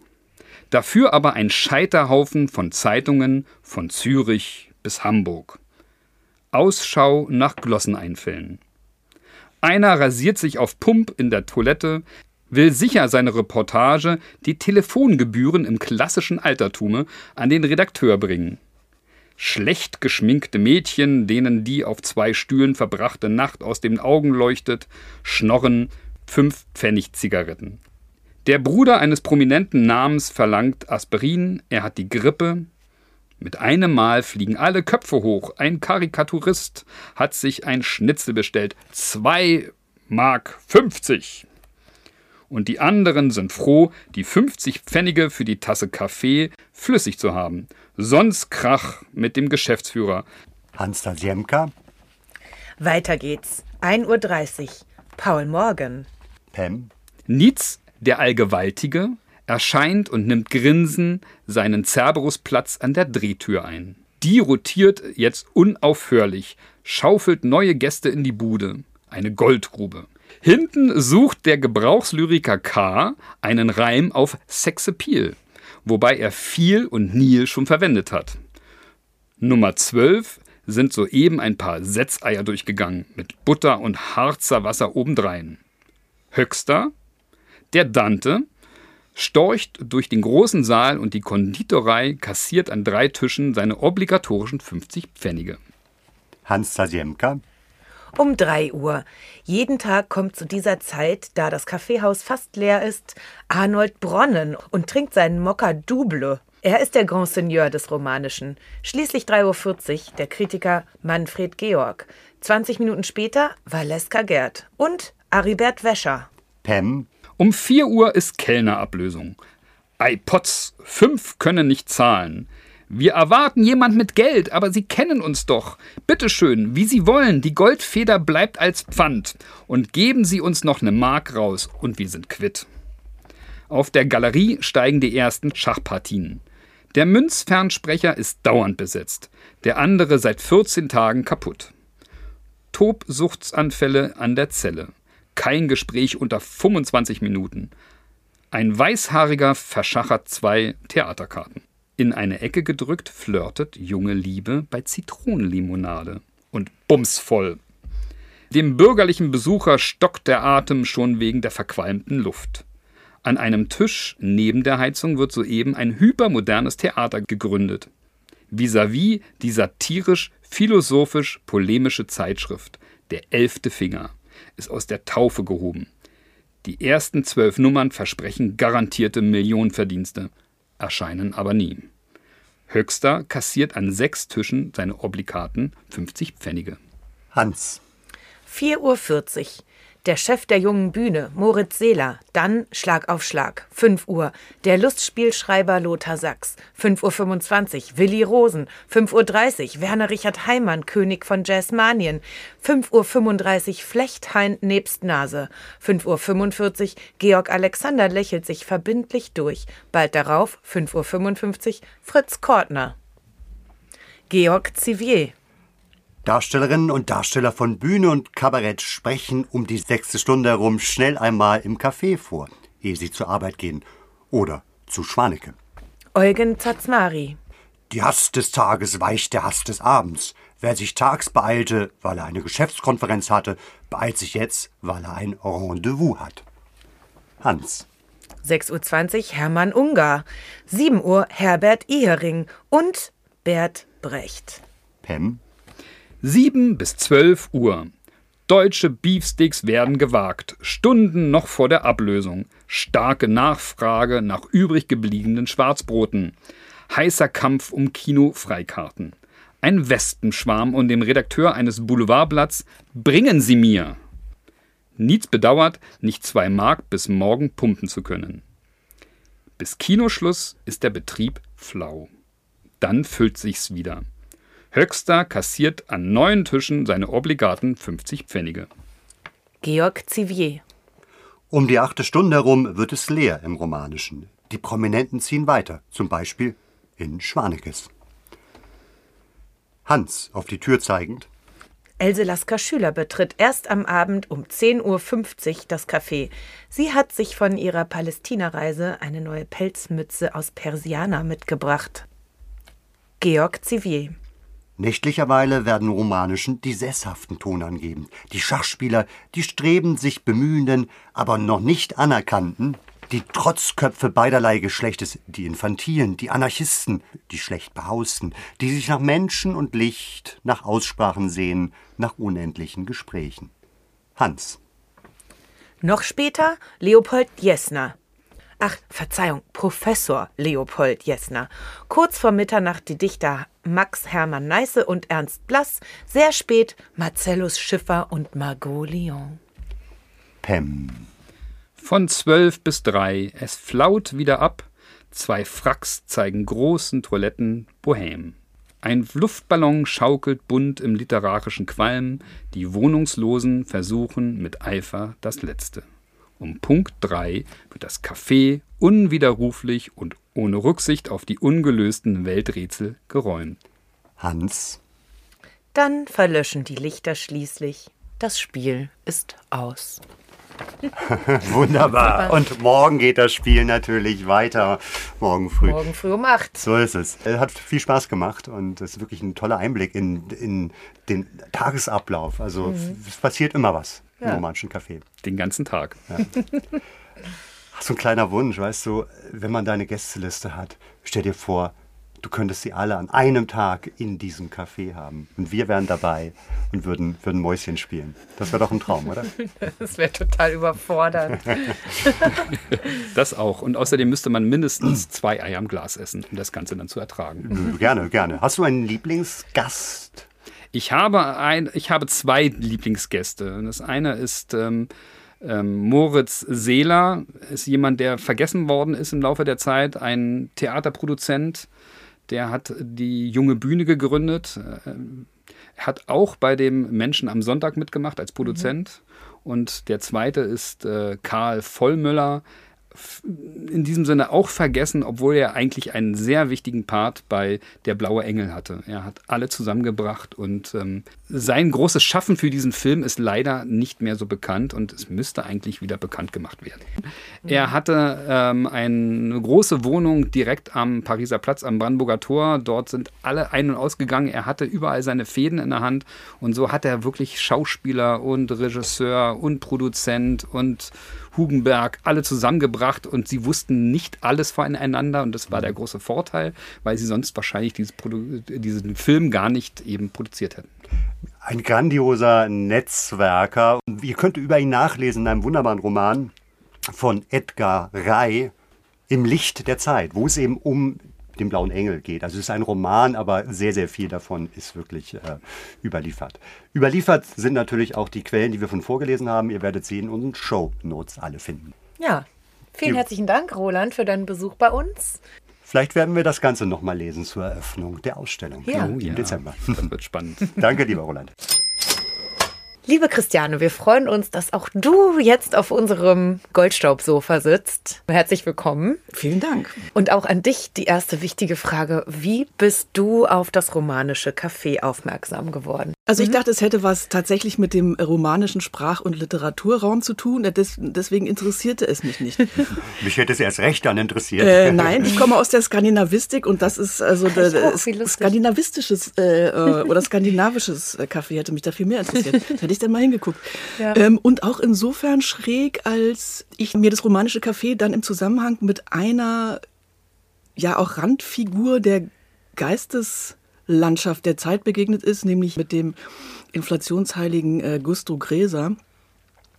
Dafür aber ein Scheiterhaufen von Zeitungen von Zürich bis Hamburg. Ausschau nach Glosseneinfällen. Einer rasiert sich auf Pump in der Toilette, will sicher seine Reportage die Telefongebühren im klassischen Altertume an den Redakteur bringen. Schlecht geschminkte Mädchen, denen die auf zwei Stühlen verbrachte Nacht aus den Augen leuchtet, schnorren fünf Pfennig Zigaretten. Der Bruder eines prominenten Namens verlangt Aspirin, er hat die Grippe, mit einem Mal fliegen alle Köpfe hoch. Ein Karikaturist hat sich ein Schnitzel bestellt. Zwei Mark 50. Und die anderen sind froh, die 50 Pfennige für die Tasse Kaffee flüssig zu haben. Sonst Krach mit dem Geschäftsführer. Hans Tasiemka. Weiter geht's. 1.30 Uhr. Paul Morgan. Pem. Nietz, der Allgewaltige, erscheint und nimmt grinsend seinen Cerberusplatz an der Drehtür ein. Die rotiert jetzt unaufhörlich, schaufelt neue Gäste in die Bude. Eine Goldgrube. Hinten sucht der Gebrauchslyriker K. einen Reim auf Sexappeal, wobei er viel und Nil schon verwendet hat. Nummer 12 sind soeben ein paar Setzeier durchgegangen, mit Butter und Harzer Wasser obendrein. Höchster, der Dante, storcht durch den großen Saal und die Konditorei kassiert an drei Tischen seine obligatorischen 50 Pfennige. Hans Tasiemka. Um 3 Uhr. Jeden Tag kommt zu dieser Zeit, da das Kaffeehaus fast leer ist, Arnold Bronnen und trinkt seinen Mokka Double. Er ist der Grand Seigneur des Romanischen. Schließlich 3.40 Uhr der Kritiker Manfred Georg. 20 Minuten später Valeska Gerd und Aribert Wäscher. Pem. Um 4 Uhr ist Kellnerablösung. iPods, fünf können nicht zahlen. Wir erwarten jemand mit Geld, aber Sie kennen uns doch. Bitteschön, wie Sie wollen, die Goldfeder bleibt als Pfand. Und geben Sie uns noch eine Mark raus und wir sind quitt. Auf der Galerie steigen die ersten Schachpartien. Der Münzfernsprecher ist dauernd besetzt, der andere seit 14 Tagen kaputt. Tobsuchtsanfälle an der Zelle. Kein Gespräch unter 25 Minuten. Ein Weißhaariger verschachert zwei Theaterkarten. In eine Ecke gedrückt flirtet junge Liebe bei Zitronenlimonade. Und bumsvoll. Dem bürgerlichen Besucher stockt der Atem schon wegen der verqualmten Luft. An einem Tisch neben der Heizung wird soeben ein hypermodernes Theater gegründet. Vis-à-vis die satirisch-philosophisch-polemische Zeitschrift Der elfte Finger ist aus der Taufe gehoben. Die ersten zwölf Nummern versprechen garantierte Millionenverdienste, erscheinen aber nie. Höxter kassiert an sechs Tischen seine obligaten 50 Pfennige. Hans. 4.40 Uhr. Der Chef der jungen Bühne, Moritz Seeler. Dann Schlag auf Schlag. 5 Uhr. Der Lustspielschreiber Lothar Sachs. 5.25 Uhr. Willi Rosen. 5.30 Uhr. Werner Richard Heimann, König von Jazzmanien. 5.35 Uhr. Flechthain nebst Nase. 5.45 Uhr. Georg Alexander lächelt sich verbindlich durch. Bald darauf, 5.55 Uhr. Fritz Kortner. Georg Zivier. Darstellerinnen und Darsteller von Bühne und Kabarett sprechen um die sechste Stunde herum schnell einmal im Café vor, ehe sie zur Arbeit gehen. Oder zu Schwanecke. Eugen Zatzmari. Die Hass des Tages weicht der Hass des Abends. Wer sich tags beeilte, weil er eine Geschäftskonferenz hatte, beeilt sich jetzt, weil er ein Rendezvous hat. Hans. 6.20 Uhr Hermann Ungar. 7 Uhr Herbert Ihering und Bert Brecht. Pem. 7 bis 12 Uhr. Deutsche Beefsteaks werden gewagt, Stunden noch vor der Ablösung. Starke Nachfrage nach übrig gebliebenen Schwarzbroten. Heißer Kampf um Kinofreikarten. Ein Wespenschwarm und dem Redakteur eines Boulevardblatts Bringen Sie mir! Nietz bedauert, nicht zwei Mark bis morgen pumpen zu können. Bis Kinoschluss ist der Betrieb flau. Dann füllt sich's wieder. Höxter kassiert an neun Tischen seine obligaten 50 Pfennige. Georg Zivier. Um die achte Stunde herum wird es leer im Romanischen. Die Prominenten ziehen weiter, zum Beispiel in Schwanekes. Hans auf die Tür zeigend. Else Lasker Schüler betritt erst am Abend um 10.50 Uhr das Café. Sie hat sich von ihrer Palästina-Reise eine neue Pelzmütze aus Persiana mitgebracht. Georg Zivier. Nächtlicherweile werden Romanischen die sesshaften Ton angeben. Die Schachspieler, die streben sich bemühenden, aber noch nicht anerkannten, die Trotzköpfe beiderlei Geschlechtes, die Infantilen, die Anarchisten, die schlecht behausten, die sich nach Menschen und Licht, nach Aussprachen sehen, nach unendlichen Gesprächen. Hans. Noch später Leopold Jessner. Ach, Verzeihung, Professor Leopold Jessner. Kurz vor Mitternacht die Dichter Max Hermann Neiße und Ernst Blass. Sehr spät Marcellus Schiffer und Margot Lyon. Pem. Von zwölf bis drei. Es flaut wieder ab. Zwei Fracks zeigen großen Toiletten Bohem. Ein Luftballon schaukelt bunt im literarischen Qualm. Die Wohnungslosen versuchen mit Eifer das Letzte. Um Punkt 3 wird das Café unwiderruflich und ohne Rücksicht auf die ungelösten Welträtsel geräumt. Hans. Dann verlöschen die Lichter schließlich. Das Spiel ist aus. Wunderbar. Und morgen geht das Spiel natürlich weiter. Morgen früh. Morgen früh um 8. So ist es. Es hat viel Spaß gemacht und es ist wirklich ein toller Einblick in, in den Tagesablauf. Also es passiert immer was im Ja. romanischen Café. Den ganzen Tag. Ach, so ein kleiner Wunsch, weißt du, wenn man deine Gästeliste hat, stell dir vor, du könntest sie alle an einem Tag in diesem Café haben. Und wir wären dabei und würden, würden Mäuschen spielen. Das wäre doch ein Traum, oder? Das wäre total überfordernd. Das auch. Und außerdem müsste man mindestens zwei Eier im Glas essen, um das Ganze dann zu ertragen. gerne, gerne. Hast du einen Lieblingsgast? Ich habe, ein, ich habe zwei Lieblingsgäste. Das eine ist ähm, ähm, Moritz Seeler, ist jemand, der vergessen worden ist im Laufe der Zeit, ein Theaterproduzent, der hat die junge Bühne gegründet. Ähm, Er hat auch bei dem Menschen am Sonntag mitgemacht als Produzent. Und der zweite ist äh, Karl Vollmüller. In diesem Sinne auch vergessen, obwohl er eigentlich einen sehr wichtigen Part bei Der Blaue Engel hatte. Er hat alle zusammengebracht und ähm, sein großes Schaffen für diesen Film ist leider nicht mehr so bekannt und es müsste eigentlich wieder bekannt gemacht werden. Er hatte ähm, eine große Wohnung direkt am Pariser Platz, am Brandenburger Tor. Dort sind alle ein- und ausgegangen. Er hatte überall seine Fäden in der Hand und so hat er wirklich Schauspieler und Regisseur und Produzent und Hugenberg, alle zusammengebracht und sie wussten nicht alles voneinander und das war der große Vorteil, weil sie sonst wahrscheinlich diesen Film gar nicht eben produziert hätten. Ein grandioser Netzwerker. Ihr könnt über ihn nachlesen in einem wunderbaren Roman von Edgar Ray, Im Licht der Zeit, wo es eben um den Blauen Engel geht. Also es ist ein Roman, aber sehr, sehr viel davon ist wirklich äh, überliefert. Überliefert sind natürlich auch die Quellen, die wir von vorgelesen haben. Ihr werdet sie in unseren Show Notes alle finden. Ja, vielen herzlichen Dank, Roland, für deinen Besuch bei uns. Vielleicht werden wir das Ganze nochmal lesen zur Eröffnung der Ausstellung ja. im ja, Dezember. Das wird spannend. Danke, lieber Roland. Liebe Christiane, wir freuen uns, dass auch du jetzt auf unserem Goldstaubsofa sitzt. Herzlich willkommen. Vielen Dank. Und auch an dich die erste wichtige Frage. Wie bist du auf das romanische Café aufmerksam geworden? Also ich dachte, es hätte was tatsächlich mit dem romanischen Sprach- und Literaturraum zu tun. deswegen interessierte es mich nicht. mich hätte es erst recht dann interessiert. Äh, nein, ich komme aus der Skandinavistik und das ist also der, skandinavistisches äh, äh, oder skandinavisches Café hätte mich da viel mehr interessiert. hätte ich denn mal hingeguckt. Ja. Ähm, und auch insofern schräg, als ich mir das romanische Café dann im Zusammenhang mit einer ja auch Randfigur der Geistes Landschaft der Zeit begegnet ist, nämlich mit dem inflationsheiligen äh, Gusto Gräser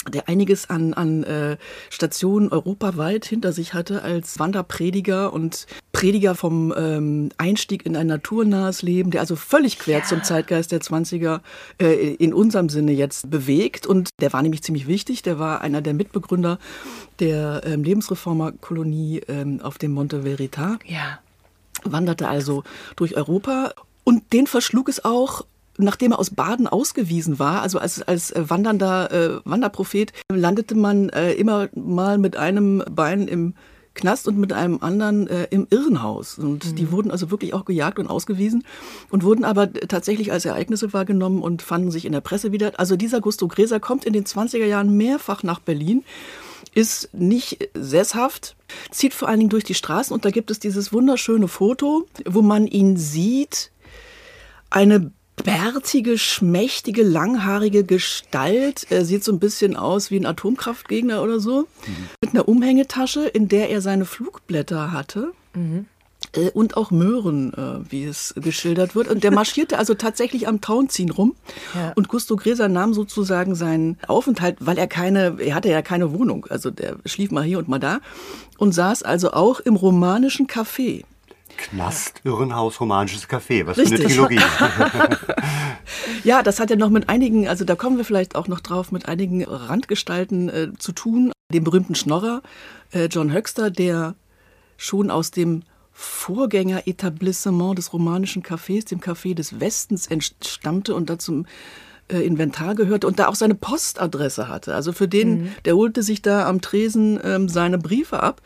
der einiges an, an äh, Stationen europaweit hinter sich hatte als Wanderprediger und Prediger vom ähm, Einstieg in ein naturnahes Leben, der also völlig quer ja. zum Zeitgeist der 20er äh, in unserem Sinne jetzt bewegt. Und der war nämlich ziemlich wichtig. Der war einer der Mitbegründer der ähm, Lebensreformerkolonie ähm, auf dem Monte Verita. Ja. Wanderte also durch Europa und den verschlug es auch nachdem er aus Baden ausgewiesen war, also als, als wandernder äh, Wanderprophet, landete man äh, immer mal mit einem Bein im Knast und mit einem anderen äh, im Irrenhaus. Und mhm. die wurden also wirklich auch gejagt und ausgewiesen und wurden aber tatsächlich als Ereignisse wahrgenommen und fanden sich in der Presse wieder. Also dieser Gusto Gräser kommt in den 20er Jahren mehrfach nach Berlin ist nicht sesshaft, zieht vor allen Dingen durch die Straßen und da gibt es dieses wunderschöne Foto, wo man ihn sieht, eine bärtige, schmächtige, langhaarige Gestalt. Er sieht so ein bisschen aus wie ein Atomkraftgegner oder so. Mhm. Mit einer Umhängetasche, in der er seine Flugblätter hatte. Mhm. Und auch Möhren, äh, wie es geschildert wird. Und der marschierte also tatsächlich am Tauenziehen rum. Ja. Und Gusto Gräser nahm sozusagen seinen Aufenthalt, weil er keine, er hatte ja keine Wohnung. Also der schlief mal hier und mal da. Und saß also auch im romanischen Café. Knast, Irrenhaus, romanisches Café. Was Richtig. für eine Trilogie. ja, das hat ja noch mit einigen, also da kommen wir vielleicht auch noch drauf, mit einigen Randgestalten äh, zu tun. Dem berühmten Schnorrer äh, John Höxter, der schon aus dem Vorgängeretablissement des romanischen Cafés, dem Café des Westens, entstammte und dazu äh, Inventar gehörte und da auch seine Postadresse hatte. Also für den, mhm. der holte sich da am Tresen ähm, seine Briefe ab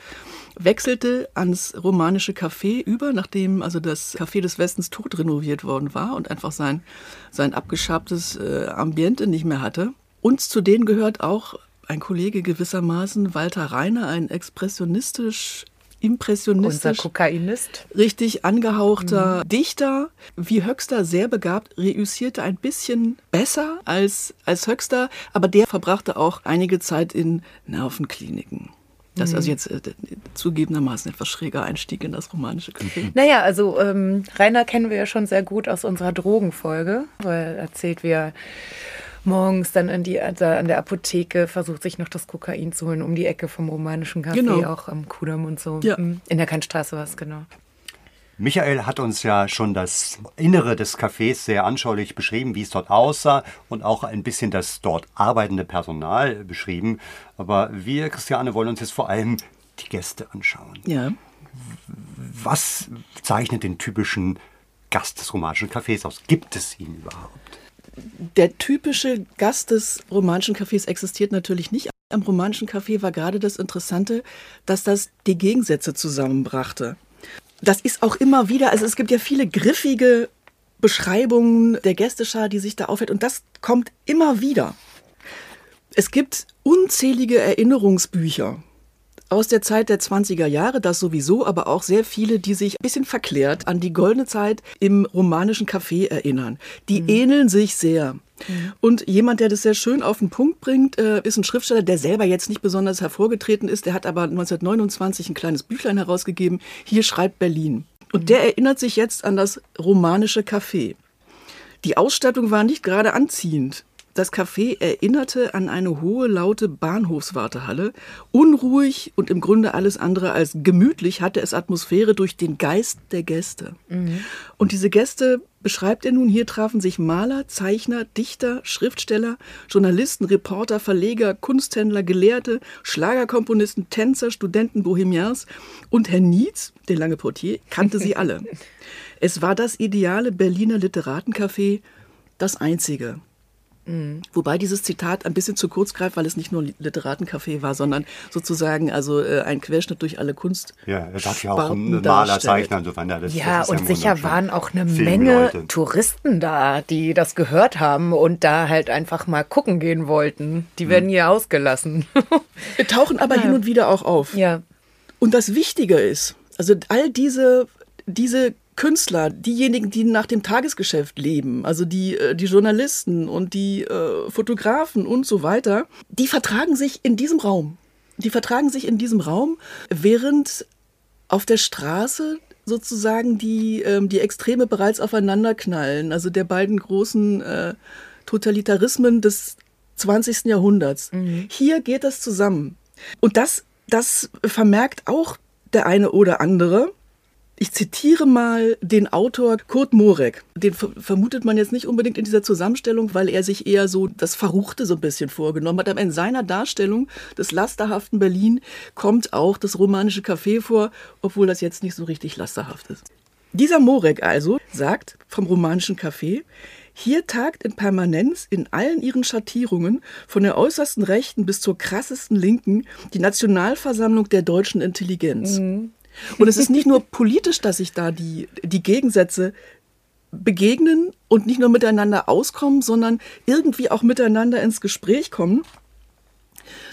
wechselte ans romanische Café über, nachdem also das Café des Westens tot renoviert worden war und einfach sein, sein abgeschabtes äh, Ambiente nicht mehr hatte. Uns zu denen gehört auch ein Kollege gewissermaßen, Walter Reiner, ein expressionistisch impressionistisch. Unser Kokainist. Richtig angehauchter mhm. Dichter. Wie Höxter sehr begabt, reüssierte ein bisschen besser als, als Höxter, aber der verbrachte auch einige Zeit in Nervenkliniken. Das ist also mhm. jetzt äh, zugegebenermaßen etwas schräger Einstieg in das romanische Café. Naja, also ähm, Rainer kennen wir ja schon sehr gut aus unserer Drogenfolge, weil er erzählt, wie er morgens dann in die, also an der Apotheke versucht, sich noch das Kokain zu holen, um die Ecke vom romanischen Café, genau. auch am Kudamm und so. Ja. Mhm. In der Kantstraße war es, genau. Michael hat uns ja schon das Innere des Cafés sehr anschaulich beschrieben, wie es dort aussah und auch ein bisschen das dort arbeitende Personal beschrieben. Aber wir, Christiane, wollen uns jetzt vor allem die Gäste anschauen. Ja. Was zeichnet den typischen Gast des romanischen Cafés aus? Gibt es ihn überhaupt? Der typische Gast des romanischen Cafés existiert natürlich nicht. Am romanischen Café war gerade das Interessante, dass das die Gegensätze zusammenbrachte das ist auch immer wieder, also es gibt ja viele griffige Beschreibungen der Gästeschar, die sich da aufhält und das kommt immer wieder. Es gibt unzählige Erinnerungsbücher aus der Zeit der 20er Jahre, das sowieso, aber auch sehr viele, die sich ein bisschen verklärt an die goldene Zeit im romanischen Café erinnern. Die mhm. ähneln sich sehr. Mhm. Und jemand, der das sehr schön auf den Punkt bringt, äh, ist ein Schriftsteller, der selber jetzt nicht besonders hervorgetreten ist. Der hat aber 1929 ein kleines Büchlein herausgegeben. Hier schreibt Berlin. Und der erinnert sich jetzt an das romanische Café. Die Ausstattung war nicht gerade anziehend. Das Café erinnerte an eine hohe, laute Bahnhofswartehalle. Unruhig und im Grunde alles andere als gemütlich hatte es Atmosphäre durch den Geist der Gäste. Mhm. Und diese Gäste beschreibt er nun. Hier trafen sich Maler, Zeichner, Dichter, Schriftsteller, Journalisten, Reporter, Verleger, Kunsthändler, Gelehrte, Schlagerkomponisten, Tänzer, Studenten, Bohemians. Und Herr Nietz, der lange Portier, kannte sie alle. es war das ideale Berliner Literatencafé, das einzige. Mhm. Wobei dieses Zitat ein bisschen zu kurz greift, weil es nicht nur Literatencafé war, sondern sozusagen also äh, ein Querschnitt durch alle Kunst. Ja, er darf ja auch einen Maler, Zeichner und so weiter. Das, ja, das und ja sicher waren auch eine Menge Touristen da, die das gehört haben und da halt einfach mal gucken gehen wollten. Die werden mhm. hier ausgelassen. Wir tauchen aber ja. hin und wieder auch auf. Ja. Und das Wichtige ist, also all diese diese Künstler, diejenigen, die nach dem Tagesgeschäft leben, also die, äh, die Journalisten und die äh, Fotografen und so weiter, die vertragen sich in diesem Raum. Die vertragen sich in diesem Raum, während auf der Straße sozusagen die, ähm, die Extreme bereits aufeinanderknallen, also der beiden großen äh, Totalitarismen des 20. Jahrhunderts. Mhm. Hier geht das zusammen. Und das, das vermerkt auch der eine oder andere. Ich zitiere mal den Autor Kurt Morek. Den vermutet man jetzt nicht unbedingt in dieser Zusammenstellung, weil er sich eher so das Verruchte so ein bisschen vorgenommen hat. Aber in seiner Darstellung des lasterhaften Berlin kommt auch das romanische Café vor, obwohl das jetzt nicht so richtig lasterhaft ist. Dieser Morek also sagt vom romanischen Café, hier tagt in Permanenz in allen ihren Schattierungen, von der äußersten Rechten bis zur krassesten Linken, die Nationalversammlung der deutschen Intelligenz. Mhm. Und es ist nicht nur politisch, dass sich da die, die Gegensätze begegnen und nicht nur miteinander auskommen, sondern irgendwie auch miteinander ins Gespräch kommen.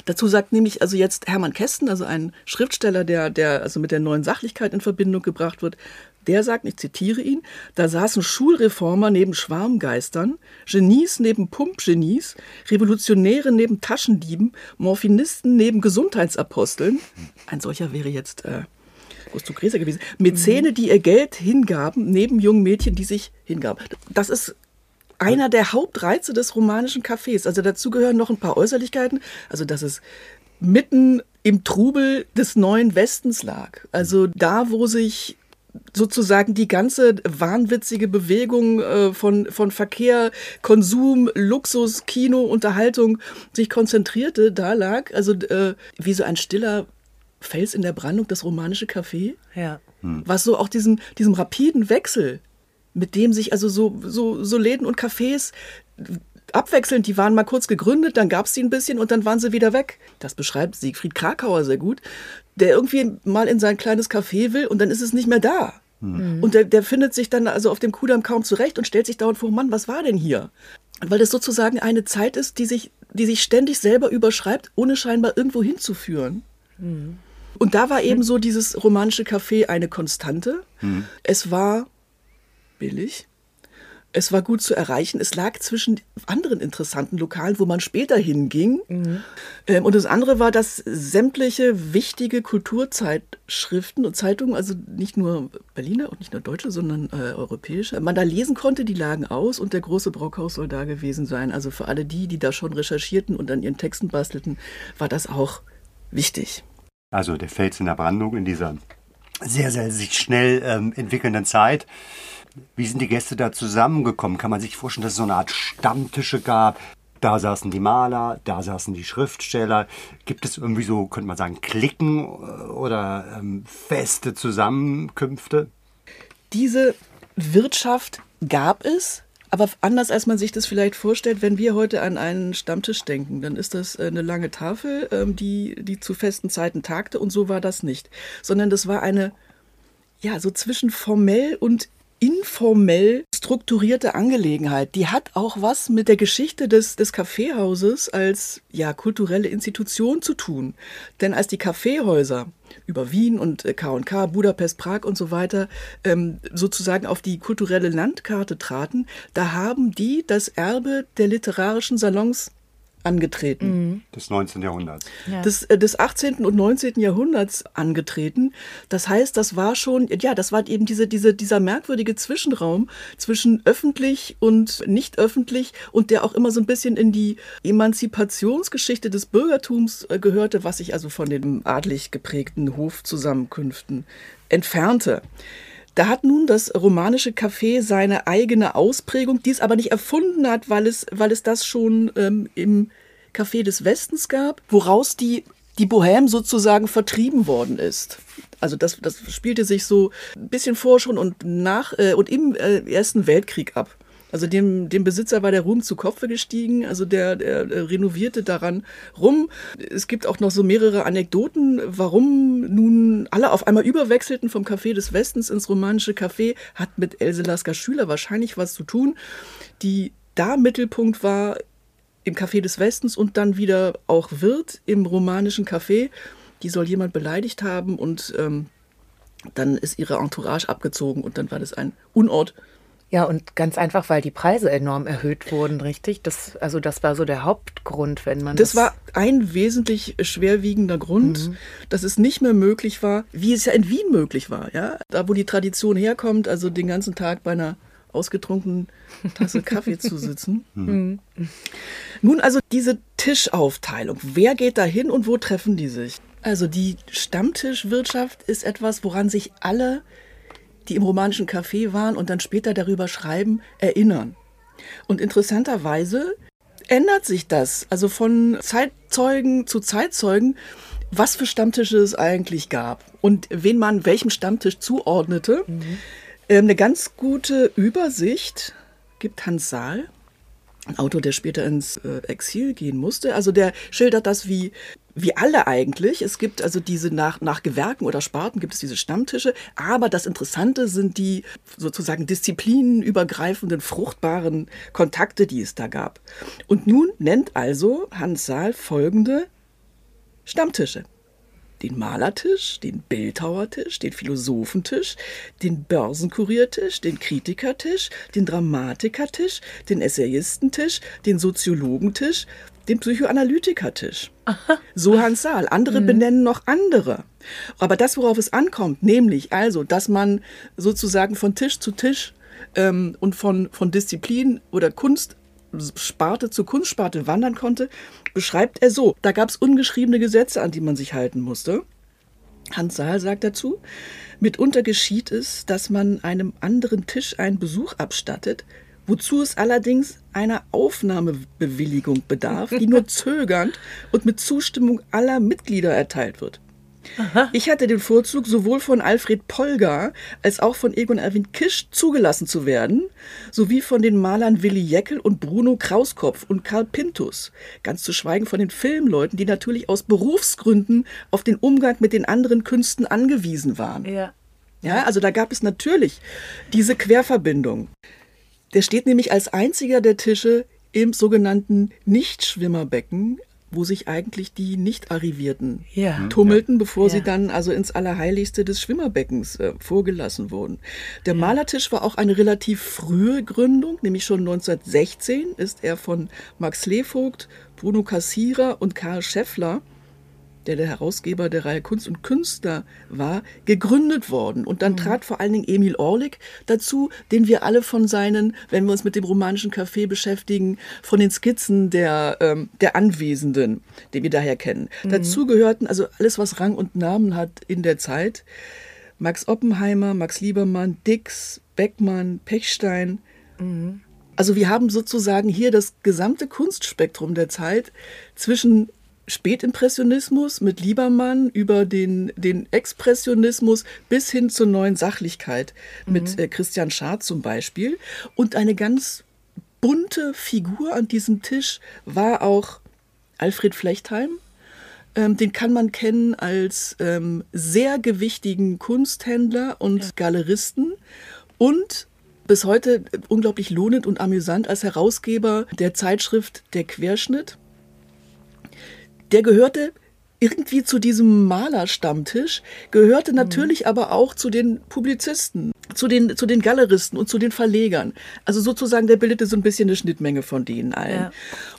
Dazu sagt nämlich also jetzt Hermann Kästen, also ein Schriftsteller, der, der also mit der neuen Sachlichkeit in Verbindung gebracht wird, der sagt, ich zitiere ihn, da saßen Schulreformer neben Schwarmgeistern, Genies neben Pumpgenies, Revolutionäre neben Taschendieben, Morphinisten neben Gesundheitsaposteln. Ein solcher wäre jetzt äh, Gusto Gräser gewesen. Mäzene, die ihr Geld hingaben, neben jungen Mädchen, die sich hingaben. Das ist einer der Hauptreize des romanischen Cafés. Also dazu gehören noch ein paar Äußerlichkeiten. Also, dass es mitten im Trubel des neuen Westens lag. Also da, wo sich sozusagen die ganze wahnwitzige Bewegung äh, von, von Verkehr, Konsum, Luxus, Kino, Unterhaltung sich konzentrierte, da lag also äh, wie so ein stiller Fels in der Brandung, das romanische Café. Ja. Hm. Was so auch diesem, diesem rapiden Wechsel, mit dem sich also so, so, so Läden und Cafés abwechselnd, die waren mal kurz gegründet, dann gab es die ein bisschen und dann waren sie wieder weg. Das beschreibt Siegfried Krakauer sehr gut, der irgendwie mal in sein kleines Café will und dann ist es nicht mehr da. Mhm. Und der, der findet sich dann also auf dem Kudamm kaum zurecht und stellt sich dauernd vor, Mann, was war denn hier? Weil das sozusagen eine Zeit ist, die sich, die sich ständig selber überschreibt, ohne scheinbar irgendwo hinzuführen. Mhm. Und da war eben so dieses romanische Café eine Konstante. Mhm. Es war billig. Es war gut zu erreichen. Es lag zwischen anderen interessanten Lokalen, wo man später hinging. Mhm. Ähm, und das andere war, dass sämtliche wichtige Kulturzeitschriften und Zeitungen, also nicht nur Berliner und nicht nur deutsche, sondern äh, europäische, man da lesen konnte, die lagen aus und der große Brockhaus soll da gewesen sein. Also für alle die, die da schon recherchierten und an ihren Texten bastelten, war das auch wichtig also der Fels in der Brandung in dieser sehr, sehr sich schnell ähm, entwickelnden Zeit. Wie sind die Gäste da zusammengekommen? Kann man sich vorstellen, dass es so eine Art Stammtische gab? Da saßen die Maler, da saßen die Schriftsteller. Gibt es irgendwie so, könnte man sagen, Klicken oder ähm, feste Zusammenkünfte? Diese Wirtschaft gab es, aber anders als man sich das vielleicht vorstellt, wenn wir heute an einen Stammtisch denken, dann ist das äh, eine lange Tafel, ähm, die, die zu festen Zeiten tagte und so war das nicht. Sondern das war eine, ja, so zwischen formell und informell strukturierte Angelegenheit. Die hat auch was mit der Geschichte des, des Kaffeehauses als ja, kulturelle Institution zu tun. Denn als die Kaffeehäuser über Wien und K&K, Budapest, Prag und so weiter ähm, sozusagen auf die kulturelle Landkarte traten, da haben die das Erbe der literarischen Salons angetreten. Mhm. Des 19. Jahrhunderts. Ja. Des, äh, des 18. und 19. Jahrhunderts angetreten. Das heißt, das war schon, ja, das war eben diese, diese, dieser merkwürdige Zwischenraum zwischen öffentlich und nicht öffentlich und der auch immer so ein bisschen in die Emanzipationsgeschichte des Bürgertums äh, gehörte, was sich also von den adlig geprägten Hofzusammenkünften entfernte. Da hat nun das romanische Café seine eigene Ausprägung, die es aber nicht erfunden hat, weil es, weil es das schon ähm, im Café des Westens gab, woraus die, die Bohème sozusagen vertrieben worden ist. Also das, das spielte sich so ein bisschen vor schon und nach äh, und im äh, Ersten Weltkrieg ab. Also dem, dem Besitzer war der Ruhm zu Kopfe gestiegen, also der, der, renovierte daran rum. Es gibt auch noch so mehrere Anekdoten, warum nun alle auf einmal überwechselten vom Café des Westens ins romanische Café, hat mit Else Lasker Schüler wahrscheinlich was zu tun, die da Mittelpunkt war im Café des Westens und dann wieder auch wird im romanischen Café. Die soll jemand beleidigt haben und ähm, dann ist ihre Entourage abgezogen und dann war das ein Unort ja, und ganz einfach, weil die Preise enorm erhöht wurden, richtig? Das, also das war so der Hauptgrund, wenn man. Das, das war ein wesentlich schwerwiegender Grund, mhm. dass es nicht mehr möglich war, wie es ja in Wien möglich war, ja. Da, wo die Tradition herkommt, also den ganzen Tag bei einer ausgetrunkenen Tasse Kaffee zu sitzen. Mhm. Nun also diese Tischaufteilung. Wer geht da hin und wo treffen die sich? Also die Stammtischwirtschaft ist etwas, woran sich alle die im romanischen Café waren und dann später darüber schreiben, erinnern. Und interessanterweise ändert sich das, also von Zeitzeugen zu Zeitzeugen, was für Stammtische es eigentlich gab und wen man welchem Stammtisch zuordnete. Mhm. Ähm, eine ganz gute Übersicht gibt Hans Saal, ein Autor, der später ins äh, Exil gehen musste. Also der schildert das wie wie alle eigentlich. Es gibt also diese nach, nach Gewerken oder Sparten gibt es diese Stammtische. Aber das Interessante sind die sozusagen disziplinenübergreifenden, fruchtbaren Kontakte, die es da gab. Und nun nennt also Hans Saal folgende Stammtische den Malertisch, den Bildhauertisch, den Philosophentisch, den Börsenkuriertisch, den Kritikertisch, den Dramatikertisch, den Essayistentisch, den Soziologentisch, den Psychoanalytikertisch. So Hans Saal. Andere mhm. benennen noch andere. Aber das, worauf es ankommt, nämlich also, dass man sozusagen von Tisch zu Tisch ähm, und von, von Disziplin oder Kunstsparte zu Kunstsparte wandern konnte, beschreibt er so. Da gab es ungeschriebene Gesetze, an die man sich halten musste. Hans Saal sagt dazu, mitunter geschieht es, dass man einem anderen Tisch einen Besuch abstattet, wozu es allerdings einer Aufnahmebewilligung bedarf, die nur zögernd und mit Zustimmung aller Mitglieder erteilt wird. Aha. Ich hatte den Vorzug, sowohl von Alfred Polgar als auch von Egon Erwin Kisch zugelassen zu werden, sowie von den Malern Willi Jeckel und Bruno Krauskopf und Karl Pintus, ganz zu schweigen von den Filmleuten, die natürlich aus Berufsgründen auf den Umgang mit den anderen Künsten angewiesen waren. Ja. Ja, also da gab es natürlich diese Querverbindung. Der steht nämlich als einziger der Tische im sogenannten Nichtschwimmerbecken, wo sich eigentlich die Nicht-Arrivierten ja. Hm, tummelten, bevor ja. sie dann also ins Allerheiligste des Schwimmerbeckens äh, vorgelassen wurden. Der ja. Malertisch war auch eine relativ frühe Gründung, nämlich schon 1916 ist er von Max Levogt, Bruno Cassira und Karl Scheffler der der Herausgeber der Reihe Kunst und Künstler war, gegründet worden. Und dann mhm. trat vor allen Dingen Emil Orlik dazu, den wir alle von seinen, wenn wir uns mit dem romanischen Café beschäftigen, von den Skizzen der, ähm, der Anwesenden, den wir daher kennen. Mhm. Dazu gehörten also alles, was Rang und Namen hat in der Zeit. Max Oppenheimer, Max Liebermann, Dix, Beckmann, Pechstein. Mhm. Also wir haben sozusagen hier das gesamte Kunstspektrum der Zeit zwischen Spätimpressionismus mit Liebermann über den, den Expressionismus bis hin zur neuen Sachlichkeit mit mhm. äh, Christian Schad zum Beispiel. Und eine ganz bunte Figur an diesem Tisch war auch Alfred Flechtheim. Ähm, den kann man kennen als ähm, sehr gewichtigen Kunsthändler und ja. Galeristen und bis heute unglaublich lohnend und amüsant als Herausgeber der Zeitschrift Der Querschnitt. Der gehörte irgendwie zu diesem Malerstammtisch, gehörte natürlich aber auch zu den Publizisten, zu den, zu den Galeristen und zu den Verlegern. Also sozusagen, der bildete so ein bisschen eine Schnittmenge von denen allen. Ja.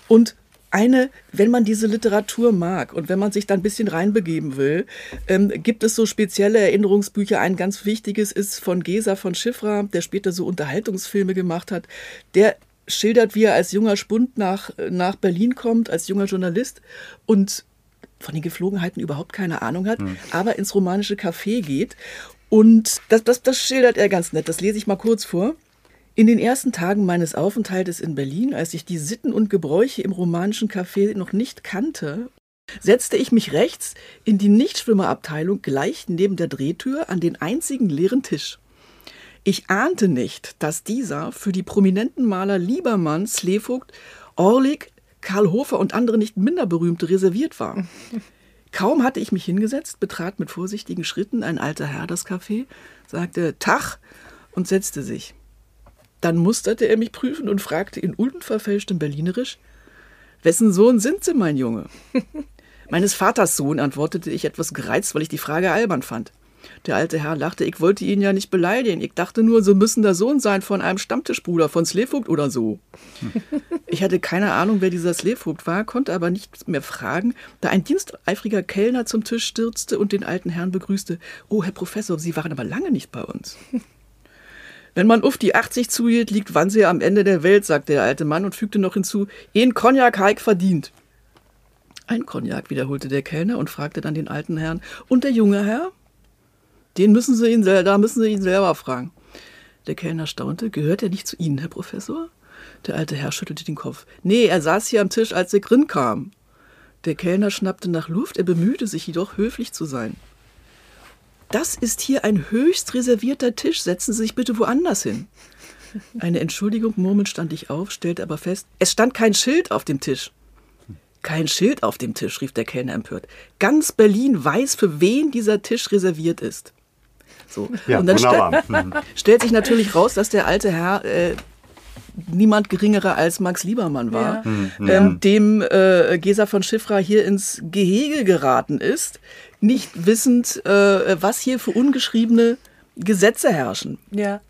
Und eine, wenn man diese Literatur mag und wenn man sich da ein bisschen reinbegeben will, ähm, gibt es so spezielle Erinnerungsbücher. Ein ganz wichtiges ist von Gesa von Schiffra, der später so Unterhaltungsfilme gemacht hat. Der schildert, wie er als junger Spund nach, nach Berlin kommt, als junger Journalist und von den Geflogenheiten überhaupt keine Ahnung hat, aber ins romanische Café geht. Und das, das, das schildert er ganz nett. Das lese ich mal kurz vor. In den ersten Tagen meines Aufenthaltes in Berlin, als ich die Sitten und Gebräuche im romanischen Café noch nicht kannte, setzte ich mich rechts in die Nichtschwimmerabteilung gleich neben der Drehtür an den einzigen leeren Tisch. Ich ahnte nicht, dass dieser für die prominenten Maler Liebermann, Slevogt, Orlik, Karl Hofer und andere nicht minder berühmte reserviert war. Kaum hatte ich mich hingesetzt, betrat mit vorsichtigen Schritten ein alter Herr das Café, sagte Tach und setzte sich. Dann musterte er mich prüfen und fragte in unverfälschtem Berlinerisch, Wessen Sohn sind Sie, mein Junge? Meines Vaters Sohn, antwortete ich etwas gereizt, weil ich die Frage albern fand. Der alte Herr lachte, ich wollte ihn ja nicht beleidigen. Ich dachte nur, Sie müssen der Sohn sein von einem Stammtischbruder von Slevogt oder so. Ich hatte keine Ahnung, wer dieser Slevogt war, konnte aber nicht mehr fragen, da ein diensteifriger Kellner zum Tisch stürzte und den alten Herrn begrüßte. Oh, Herr Professor, Sie waren aber lange nicht bei uns. Wenn man auf die 80 zuhielt, liegt Wannsee am Ende der Welt, sagte der alte Mann und fügte noch hinzu, ein Cognac Haik verdient. Ein Cognac, wiederholte der Kellner und fragte dann den alten Herrn, und der junge Herr? Den müssen Sie ihn, da müssen Sie ihn selber fragen. Der Kellner staunte, gehört er nicht zu Ihnen, Herr Professor? Der alte Herr schüttelte den Kopf. Nee, er saß hier am Tisch, als der Grin kam. Der Kellner schnappte nach Luft, er bemühte sich jedoch höflich zu sein. Das ist hier ein höchst reservierter Tisch. Setzen Sie sich bitte woanders hin. Eine Entschuldigung murmelnd stand ich auf, stellte aber fest, es stand kein Schild auf dem Tisch. Kein Schild auf dem Tisch, rief der Kellner empört. Ganz Berlin weiß, für wen dieser Tisch reserviert ist. So. Ja, Und dann wunderbar. stell- Mhm. stellt sich natürlich raus, dass der alte Herr äh, niemand geringerer als Max Liebermann war, Ja. ähm, dem äh, Gesa von Schiffra hier ins Gehege geraten ist, nicht wissend, äh, was hier für ungeschriebene Gesetze herrschen. Ja.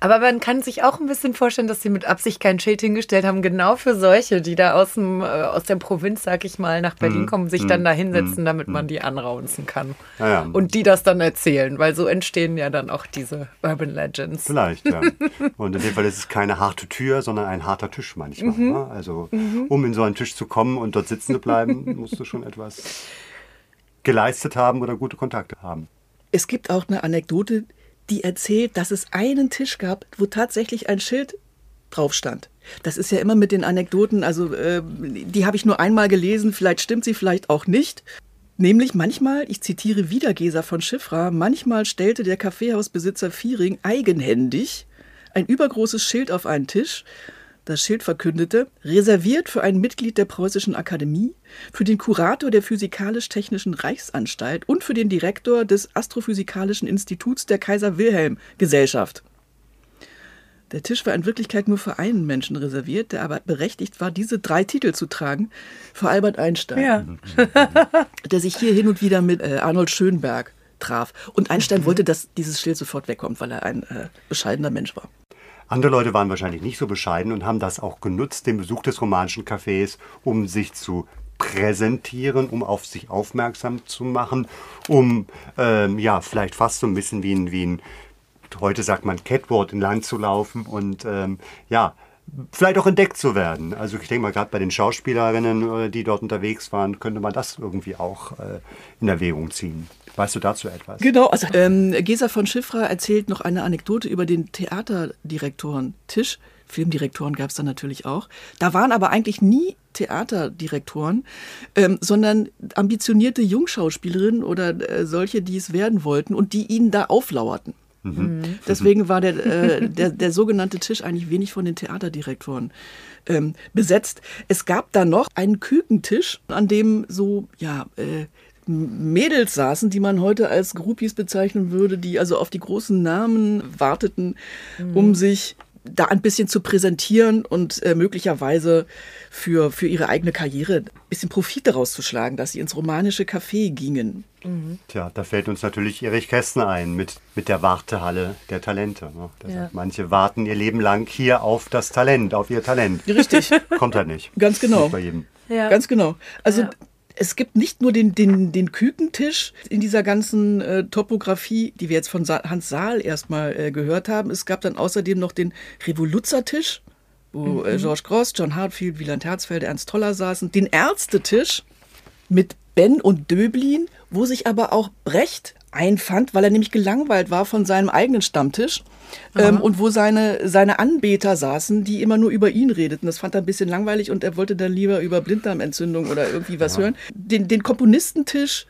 Aber man kann sich auch ein bisschen vorstellen, dass sie mit Absicht kein Schild hingestellt haben, genau für solche, die da aus, dem, äh, aus der Provinz, sag ich mal, nach Berlin kommen, sich dann da hinsetzen, damit man die anraunzen kann. Ja, ja. Und die das dann erzählen, weil so entstehen ja dann auch diese Urban Legends. Vielleicht, ja. Und in dem Fall ist es keine harte Tür, sondern ein harter Tisch manchmal. Mhm. Ne? Also, um in so einen Tisch zu kommen und dort sitzen zu bleiben, musst du schon etwas geleistet haben oder gute Kontakte haben. Es gibt auch eine Anekdote, die erzählt, dass es einen Tisch gab, wo tatsächlich ein Schild drauf stand. Das ist ja immer mit den Anekdoten, also äh, die habe ich nur einmal gelesen, vielleicht stimmt sie, vielleicht auch nicht. Nämlich manchmal, ich zitiere wieder Gesa von Schiffra, manchmal stellte der Kaffeehausbesitzer Viering eigenhändig ein übergroßes Schild auf einen Tisch. Das Schild verkündete, reserviert für ein Mitglied der Preußischen Akademie, für den Kurator der Physikalisch-Technischen Reichsanstalt und für den Direktor des Astrophysikalischen Instituts der Kaiser Wilhelm Gesellschaft. Der Tisch war in Wirklichkeit nur für einen Menschen reserviert, der aber berechtigt war, diese drei Titel zu tragen, für Albert Einstein Ja. der sich hier hin und wieder mit äh, Arnold Schönberg traf. Und Einstein wollte, dass dieses Schild sofort wegkommt, weil er ein äh, bescheidener Mensch war. Andere Leute waren wahrscheinlich nicht so bescheiden und haben das auch genutzt, den Besuch des romanischen Cafés, um sich zu präsentieren, um auf sich aufmerksam zu machen, um ähm, ja vielleicht fast so ein bisschen wie ein, wie ein heute sagt man Catwalk in Land zu laufen und ähm, ja vielleicht auch entdeckt zu werden. Also ich denke mal gerade bei den Schauspielerinnen, äh, die dort unterwegs waren, könnte man das irgendwie auch äh, in Erwägung ziehen. Weißt du dazu etwas? Genau, also ähm, Gesa von Schiffra erzählt noch eine Anekdote über den Theaterdirektoren Tisch. Filmdirektoren gab es da natürlich auch. Da waren aber eigentlich nie Theaterdirektoren, ähm, sondern ambitionierte Jungschauspielerinnen oder äh, solche, die es werden wollten und die ihnen da auflauerten. Deswegen war der, äh, der, der sogenannte Tisch eigentlich wenig von den Theaterdirektoren ähm, besetzt. Es gab da noch einen Kükentisch, an dem so, ja, äh, Mädels saßen, die man heute als Groupies bezeichnen würde, die also auf die großen Namen warteten, um sich da ein bisschen zu präsentieren und äh, möglicherweise für, für ihre eigene Karriere ein bisschen Profit daraus zu schlagen, dass sie ins romanische Café gingen. Mhm. Tja, da fällt uns natürlich Erich Kästner ein mit, mit der Wartehalle der Talente. Ne? Ja. Manche warten ihr Leben lang hier auf das Talent, auf ihr Talent. Richtig. Kommt halt nicht. Ganz genau. Nicht bei jedem. Ja. Ganz genau. Also ja es gibt nicht nur den, den, den Kükentisch in dieser ganzen äh, Topografie, die wir jetzt von Sa Hans Saal erstmal äh, gehört haben. Es gab dann außerdem noch den Revoluzertisch, wo äh, mhm. äh, George Gross, John Hartfield, Wieland Herzfeld, Ernst Toller saßen. Den Ärztetisch mit Ben und Döblin, wo sich aber auch Brecht einfand, weil er nämlich gelangweilt war von seinem eigenen Stammtisch ähm, und wo seine, seine Anbeter saßen, die immer nur über ihn redeten. Das fand er ein bisschen langweilig und er wollte dann lieber über Blinddarmentzündung oder irgendwie was ja. hören. Den, den Komponistentisch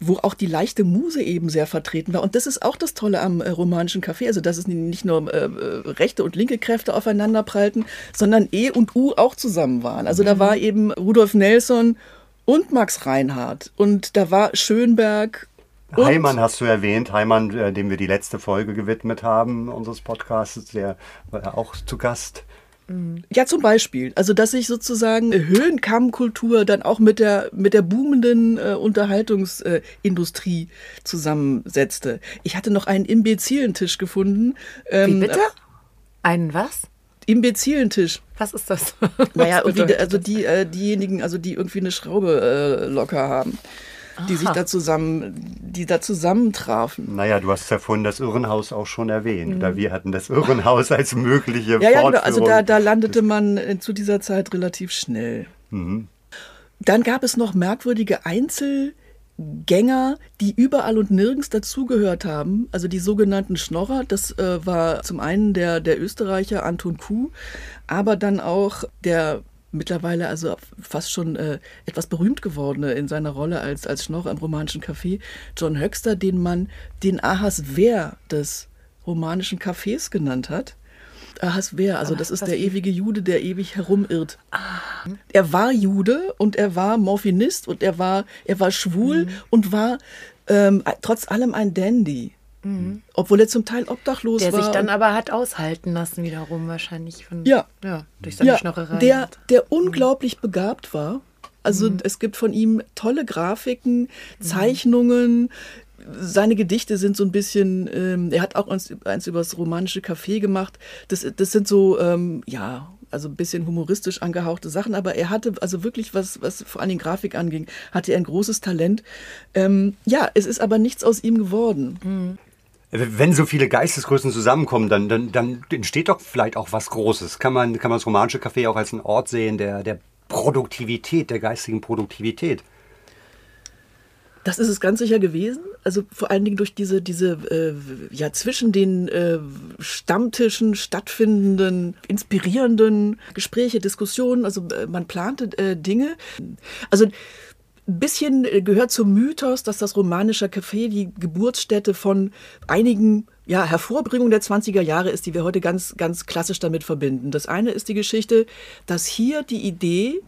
wo auch die leichte Muse eben sehr vertreten war. Und das ist auch das Tolle am äh, romanischen Café, also dass es nicht nur äh, äh, rechte und linke Kräfte aufeinander prallten, sondern E und U auch zusammen waren. Also mhm. da war eben Rudolf Nelson und Max Reinhardt und da war Schönberg und Heimann hast du erwähnt, Heimann, äh, dem wir die letzte Folge gewidmet haben, unseres Podcasts, der war auch zu Gast. Ja, zum Beispiel. Also, dass sich sozusagen Höhenkammkultur dann auch mit der, mit der boomenden äh, Unterhaltungsindustrie äh, zusammensetzte. Ich hatte noch einen Imbezilentisch gefunden. Ähm, Wie bitte? Einen was? Imbezilentisch. Was ist das? naja, irgendwie, also die, äh, diejenigen, also die irgendwie eine Schraube äh, locker haben die sich da zusammen, die da zusammentrafen. Naja, du hast ja vorhin das Irrenhaus auch schon erwähnt. Mhm. Oder wir hatten das Irrenhaus als mögliche ja, ja, genau. Also da, da landete man äh, zu dieser Zeit relativ schnell. Mhm. Dann gab es noch merkwürdige Einzelgänger, die überall und nirgends dazugehört haben. Also die sogenannten Schnorrer. Das äh, war zum einen der, der Österreicher Anton Kuh, aber dann auch der mittlerweile also fast schon äh, etwas berühmt gewordene in seiner Rolle als, als Schnorrer im romanischen Café, John Höxter, den man den Ahasver des romanischen Cafés genannt hat. Ahasver, also das ist der ewige Jude, der ewig herumirrt. Ah. Er war Jude und er war Morphinist und er war, er war schwul mhm. und war ähm, trotz allem ein Dandy. Mhm. Obwohl er zum Teil obdachlos der war. Der sich dann aber hat aushalten lassen wiederum wahrscheinlich. Von, ja. ja. Durch seine ja, Schnorrerei. Der, der mhm. unglaublich begabt war. Also mhm. es gibt von ihm tolle Grafiken, mhm. Zeichnungen. Seine Gedichte sind so ein bisschen, ähm, er hat auch eins, eins über das romanische Café gemacht. Das, das sind so, ähm, ja, also ein bisschen humoristisch angehauchte Sachen, aber er hatte also wirklich was, was vor allem Grafik anging, hatte er ein großes Talent. Ähm, ja, es ist aber nichts aus ihm geworden. Mhm. Wenn so viele Geistesgrößen zusammenkommen, dann, dann, dann entsteht doch vielleicht auch was Großes. Kann man, kann man das romanische Café auch als einen Ort sehen der, der Produktivität, der geistigen Produktivität? Das ist es ganz sicher gewesen. Also vor allen Dingen durch diese, diese äh, ja zwischen den äh, Stammtischen stattfindenden, inspirierenden Gespräche, Diskussionen. Also äh, man plante äh, Dinge. Also ein bisschen äh, gehört zum Mythos, dass das romanische Café die Geburtsstätte von einigen ja, Hervorbringungen der 20er Jahre ist, die wir heute ganz, ganz klassisch damit verbinden. Das eine ist die Geschichte, dass hier die Idee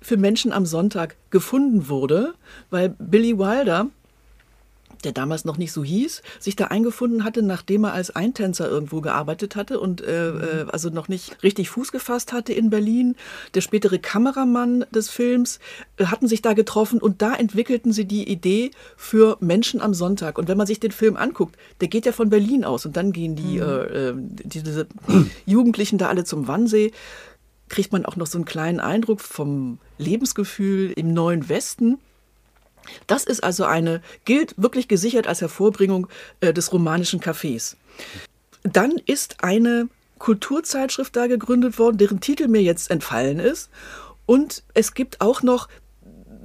für Menschen am Sonntag gefunden wurde, weil Billy Wilder der damals noch nicht so hieß, sich da eingefunden hatte, nachdem er als Eintänzer irgendwo gearbeitet hatte und äh, mhm. äh, also noch nicht richtig Fuß gefasst hatte in Berlin. Der spätere Kameramann des Films äh, hatten sich da getroffen und da entwickelten sie die Idee für Menschen am Sonntag. Und wenn man sich den Film anguckt, der geht ja von Berlin aus und dann gehen die, mhm. äh, äh diese Jugendlichen da alle zum Wannsee kriegt man auch noch so einen kleinen Eindruck vom Lebensgefühl im neuen Westen. Das ist also eine, gilt wirklich gesichert als Hervorbringung äh, des romanischen Cafés. Dann ist eine Kulturzeitschrift da gegründet worden, deren Titel mir jetzt entfallen ist. Und es gibt auch noch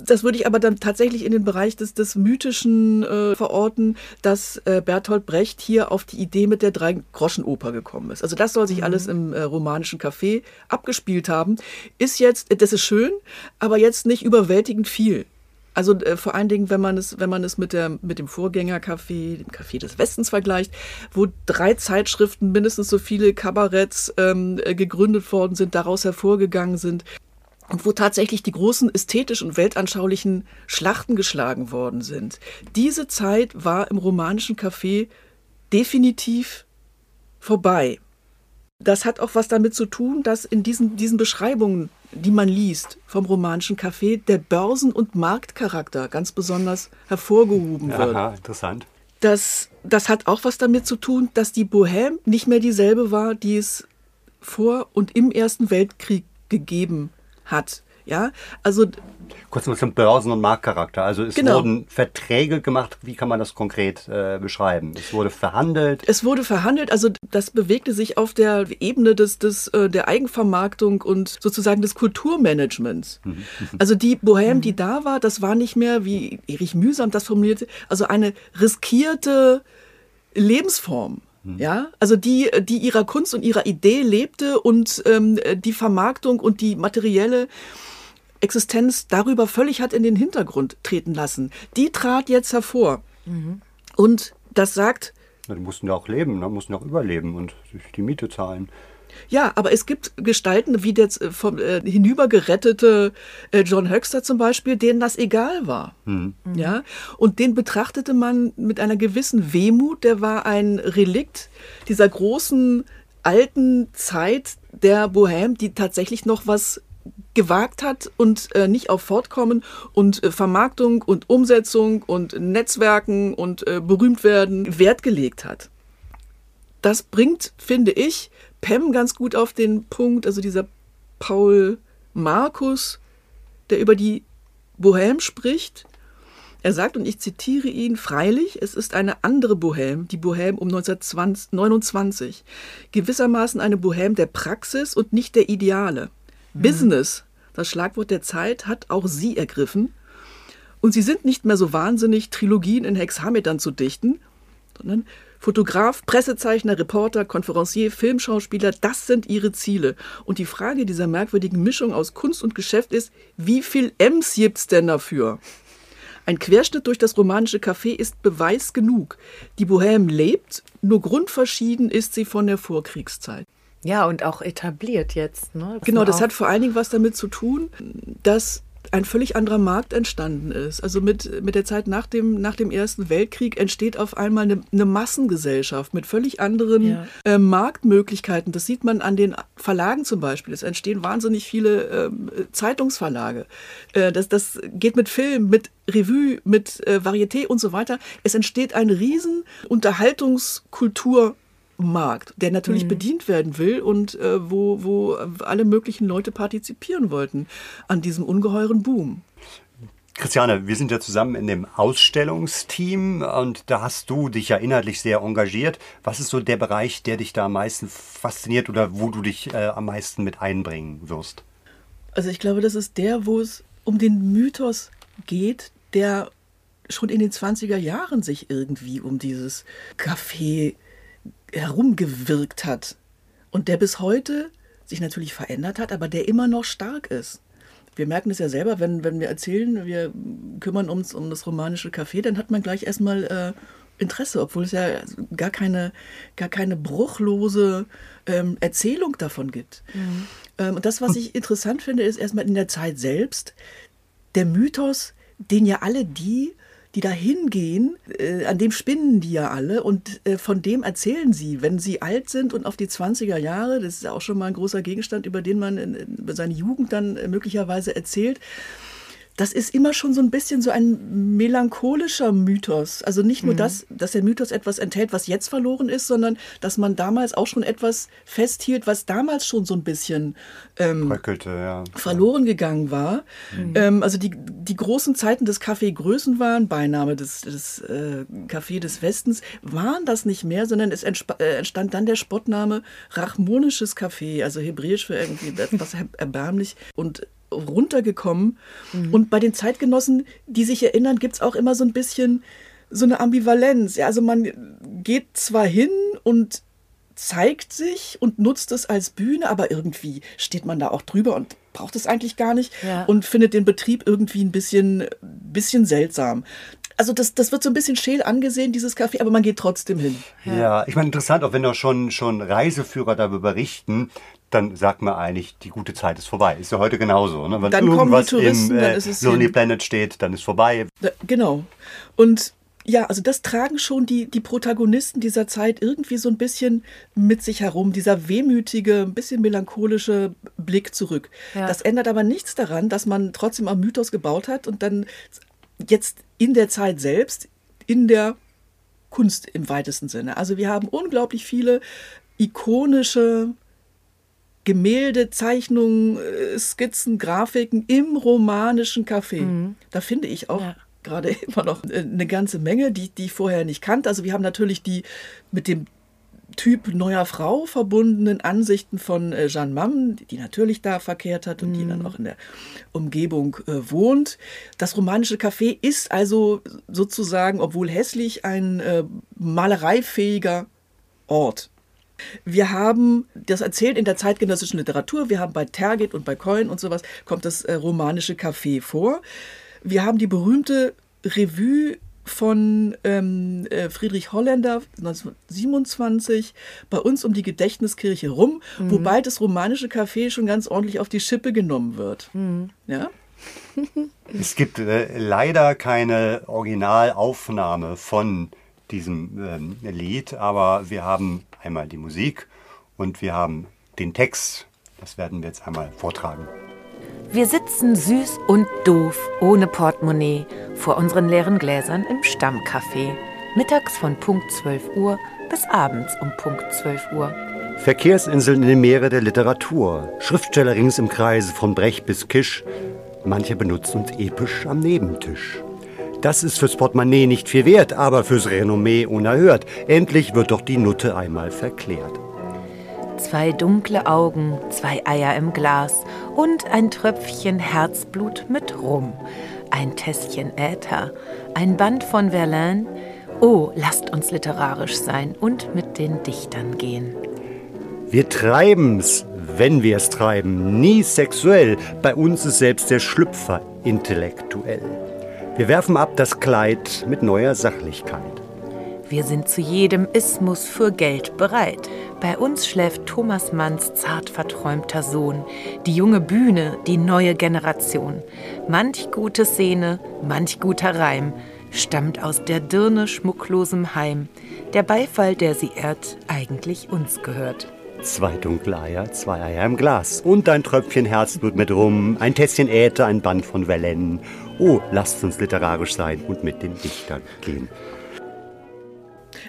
das würde ich aber dann tatsächlich in den Bereich des, des Mythischen äh, verorten, dass äh, Bertolt Brecht hier auf die Idee mit der Drei-Groschen-Oper gekommen ist. Also das soll sich mhm. alles im äh, romanischen Café abgespielt haben. Ist jetzt, das ist schön, aber jetzt nicht überwältigend viel. Also äh, vor allen Dingen, wenn man es, wenn man es mit, der, mit dem Vorgängercafé, dem Café des Westens vergleicht, wo drei Zeitschriften, mindestens so viele Kabaretts ähm, äh, gegründet worden sind, daraus hervorgegangen sind und wo tatsächlich die großen ästhetischen und weltanschaulichen Schlachten geschlagen worden sind. Diese Zeit war im romanischen Café definitiv vorbei. Das hat auch was damit zu tun, dass in diesen, diesen Beschreibungen, die man liest vom romanischen Café, der Börsen- und Marktcharakter ganz besonders hervorgehoben wird. Aha, interessant. Das, das hat auch was damit zu tun, dass die Bohème nicht mehr dieselbe war, die es vor und im Ersten Weltkrieg gegeben hat. Ja, also Kurz noch zum Börsen- und Marktcharakter. Also es Genau. wurden Verträge gemacht. Wie kann man das konkret äh, beschreiben? Es wurde verhandelt. Es wurde verhandelt, also das bewegte sich auf der Ebene des, des, äh, der Eigenvermarktung und sozusagen des Kulturmanagements. Also die Bohème, die da war, das war nicht mehr, wie Erich Mühsam das formulierte, also eine riskierte Lebensform. Ja, also die, die ihrer Kunst und ihrer Idee lebte und ähm, die Vermarktung und die materielle Existenz darüber völlig hat in den Hintergrund treten lassen. Die trat jetzt hervor. Und das sagt, Die mussten ja auch leben, ne? mussten ja auch überleben und sich die Miete zahlen. Ja, aber es gibt Gestalten, wie der äh, vom äh, hinübergerettete äh, John Höxter zum Beispiel, denen das egal war. Ja, und den betrachtete man mit einer gewissen Wehmut. Der war ein Relikt dieser großen alten Zeit der Bohème, die tatsächlich noch was gewagt hat und äh, nicht auf Fortkommen und äh, Vermarktung und Umsetzung und Netzwerken und äh, berühmt werden Wert gelegt hat das bringt, finde ich, Pem ganz gut auf den Punkt. Also dieser Paul Markus, der über die Bohème spricht. Er sagt, und ich zitiere ihn, freilich, es ist eine andere Bohème, die Bohème um 1929. Gewissermaßen eine Bohème der Praxis und nicht der Ideale. Business, das Schlagwort der Zeit, hat auch sie ergriffen. Und sie sind nicht mehr so wahnsinnig, Trilogien in Hexametern zu dichten, sondern Fotograf, Pressezeichner, Reporter, Konferencier, Filmschauspieler, das sind ihre Ziele. Und die Frage dieser merkwürdigen Mischung aus Kunst und Geschäft ist, wie viel M's gibt's denn dafür? Ein Querschnitt durch das romanische Café ist Beweis genug. Die Bohème lebt, nur grundverschieden ist sie von der Vorkriegszeit. Ja, und auch etabliert jetzt. Ne? Genau, sind das hat vor allen Dingen was damit zu tun, dass ein völlig anderer Markt entstanden ist. Also mit, mit der Zeit nach dem, nach dem Ersten Weltkrieg entsteht auf einmal eine, eine Massengesellschaft mit völlig anderen Ja. äh, Marktmöglichkeiten. Das sieht man an den Verlagen zum Beispiel. Es entstehen wahnsinnig viele ähm, Zeitungsverlage. Äh, das, das geht mit Film, mit Revue, mit äh, Varieté und so weiter. Es entsteht ein riesen Unterhaltungskultur Markt, der natürlich bedient werden will und äh, wo, wo alle möglichen Leute partizipieren wollten an diesem ungeheuren Boom. Christiane, wir sind ja zusammen in dem Ausstellungsteam und da hast du dich ja inhaltlich sehr engagiert. Was ist so der Bereich, der dich da am meisten fasziniert oder wo du dich äh, am meisten mit einbringen wirst? Also ich glaube, das ist der, wo es um den Mythos geht, der schon in den 20er Jahren sich irgendwie um dieses Café herumgewirkt hat und der bis heute sich natürlich verändert hat, aber der immer noch stark ist. Wir merken es ja selber, wenn, wenn wir erzählen, wir kümmern uns um das romanische Café, dann hat man gleich erstmal äh, Interesse, obwohl es ja gar keine, gar keine bruchlose ähm, Erzählung davon gibt. Ähm, und das, was ich interessant finde, ist erstmal in der Zeit selbst der Mythos, den ja alle die, die da hingehen, äh, an dem spinnen die ja alle und äh, von dem erzählen sie, wenn sie alt sind und auf die 20er Jahre, das ist ja auch schon mal ein großer Gegenstand, über den man in, in, über seine Jugend dann äh, möglicherweise erzählt. Das ist immer schon so ein bisschen so ein melancholischer Mythos. Also nicht nur das, dass der Mythos etwas enthält, was jetzt verloren ist, sondern dass man damals auch schon etwas festhielt, was damals schon so ein bisschen ähm, Bröckelte, ja. verloren gegangen war. Ähm, also die, die großen Zeiten des Café Größenwahn, Beiname des, des äh, Café des Westens, waren das nicht mehr, sondern es äh, entstand dann der Spottname Rachmonisches Café, also hebräisch für irgendwie etwas erbärmlich und runtergekommen. Und bei den Zeitgenossen, die sich erinnern, gibt es auch immer so ein bisschen so eine Ambivalenz. Ja, also man geht zwar hin und zeigt sich und nutzt es als Bühne, aber irgendwie steht man da auch drüber und braucht es eigentlich gar nicht Ja. und findet den Betrieb irgendwie ein bisschen, bisschen seltsam. Also das, das wird so ein bisschen scheel angesehen, dieses Café, aber man geht trotzdem hin. Ja, ich meine, interessant, auch wenn doch schon, schon Reiseführer darüber berichten, dann sagt man eigentlich, die gute Zeit ist vorbei. Ist ja heute genauso. Ne? Wenn Dann kommen die irgendwas Touristen, im dann äh, ist es Lonely hin. Planet steht, dann ist vorbei. Da- Genau. Und ja, also das tragen schon die, die Protagonisten dieser Zeit irgendwie so ein bisschen mit sich herum, dieser wehmütige, ein bisschen melancholische Blick zurück. Ja. Das ändert aber nichts daran, dass man trotzdem am Mythos gebaut hat und dann jetzt in der Zeit selbst, in der Kunst im weitesten Sinne. Also wir haben unglaublich viele ikonische Gemälde, Zeichnungen, äh, Skizzen, Grafiken im romanischen Café. Da finde ich auch Ja. gerade immer noch äh, eine ganze Menge, die, die ich vorher nicht kannte. Also wir haben natürlich die mit dem Typ neuer Frau verbundenen Ansichten von äh, Jeanne Mamm, die natürlich da verkehrt hat und die dann auch in der Umgebung äh, wohnt. Das romanische Café ist also sozusagen, obwohl hässlich, ein äh, malereifähiger Ort. Wir haben das erzählt in der zeitgenössischen Literatur. Wir haben bei Tergit und bei Coin und sowas kommt das äh, romanische Café vor. Wir haben die berühmte Revue von ähm, äh, Friedrich Holländer 1927 bei uns um die Gedächtniskirche rum, wobei das romanische Café schon ganz ordentlich auf die Schippe genommen wird. Ja? Es gibt äh, leider keine Originalaufnahme von diesem ähm, Lied, aber wir haben einmal die Musik und wir haben den Text. Das werden wir jetzt einmal vortragen. Wir sitzen süß und doof, ohne Portemonnaie, vor unseren leeren Gläsern im Stammcafé. Mittags von Punkt 12 Uhr bis abends um Punkt 12 Uhr. Verkehrsinseln in den Meere der Literatur, Schriftsteller rings im Kreise von Brecht bis Kisch. Manche benutzen uns episch am Nebentisch. Das ist fürs Portemonnaie nicht viel wert, aber fürs Renommee unerhört. Endlich wird doch die Nutte einmal verklärt. Zwei dunkle Augen, zwei Eier im Glas und ein Tröpfchen Herzblut mit Rum. Ein Tässchen Äther, ein Band von Verlaine. Oh, lasst uns literarisch sein und mit den Dichtern gehen. Wir treiben's, wenn wir's treiben, nie sexuell. Bei uns ist selbst der Schlüpfer intellektuell. Wir werfen ab das Kleid mit neuer Sachlichkeit. Wir sind zu jedem Ismus für Geld bereit. Bei uns schläft Thomas Manns zart verträumter Sohn. Die junge Bühne, die neue Generation. Manch gute Szene, manch guter Reim stammt aus der Dirne schmucklosem Heim. Der Beifall, der sie ehrt, eigentlich uns gehört. Zwei dunkle Eier, zwei Eier im Glas und ein Tröpfchen Herzblut mit Rum, ein Tässchen Äther, ein Band von Verlaine. Oh, lasst uns literarisch sein und mit den Dichtern gehen.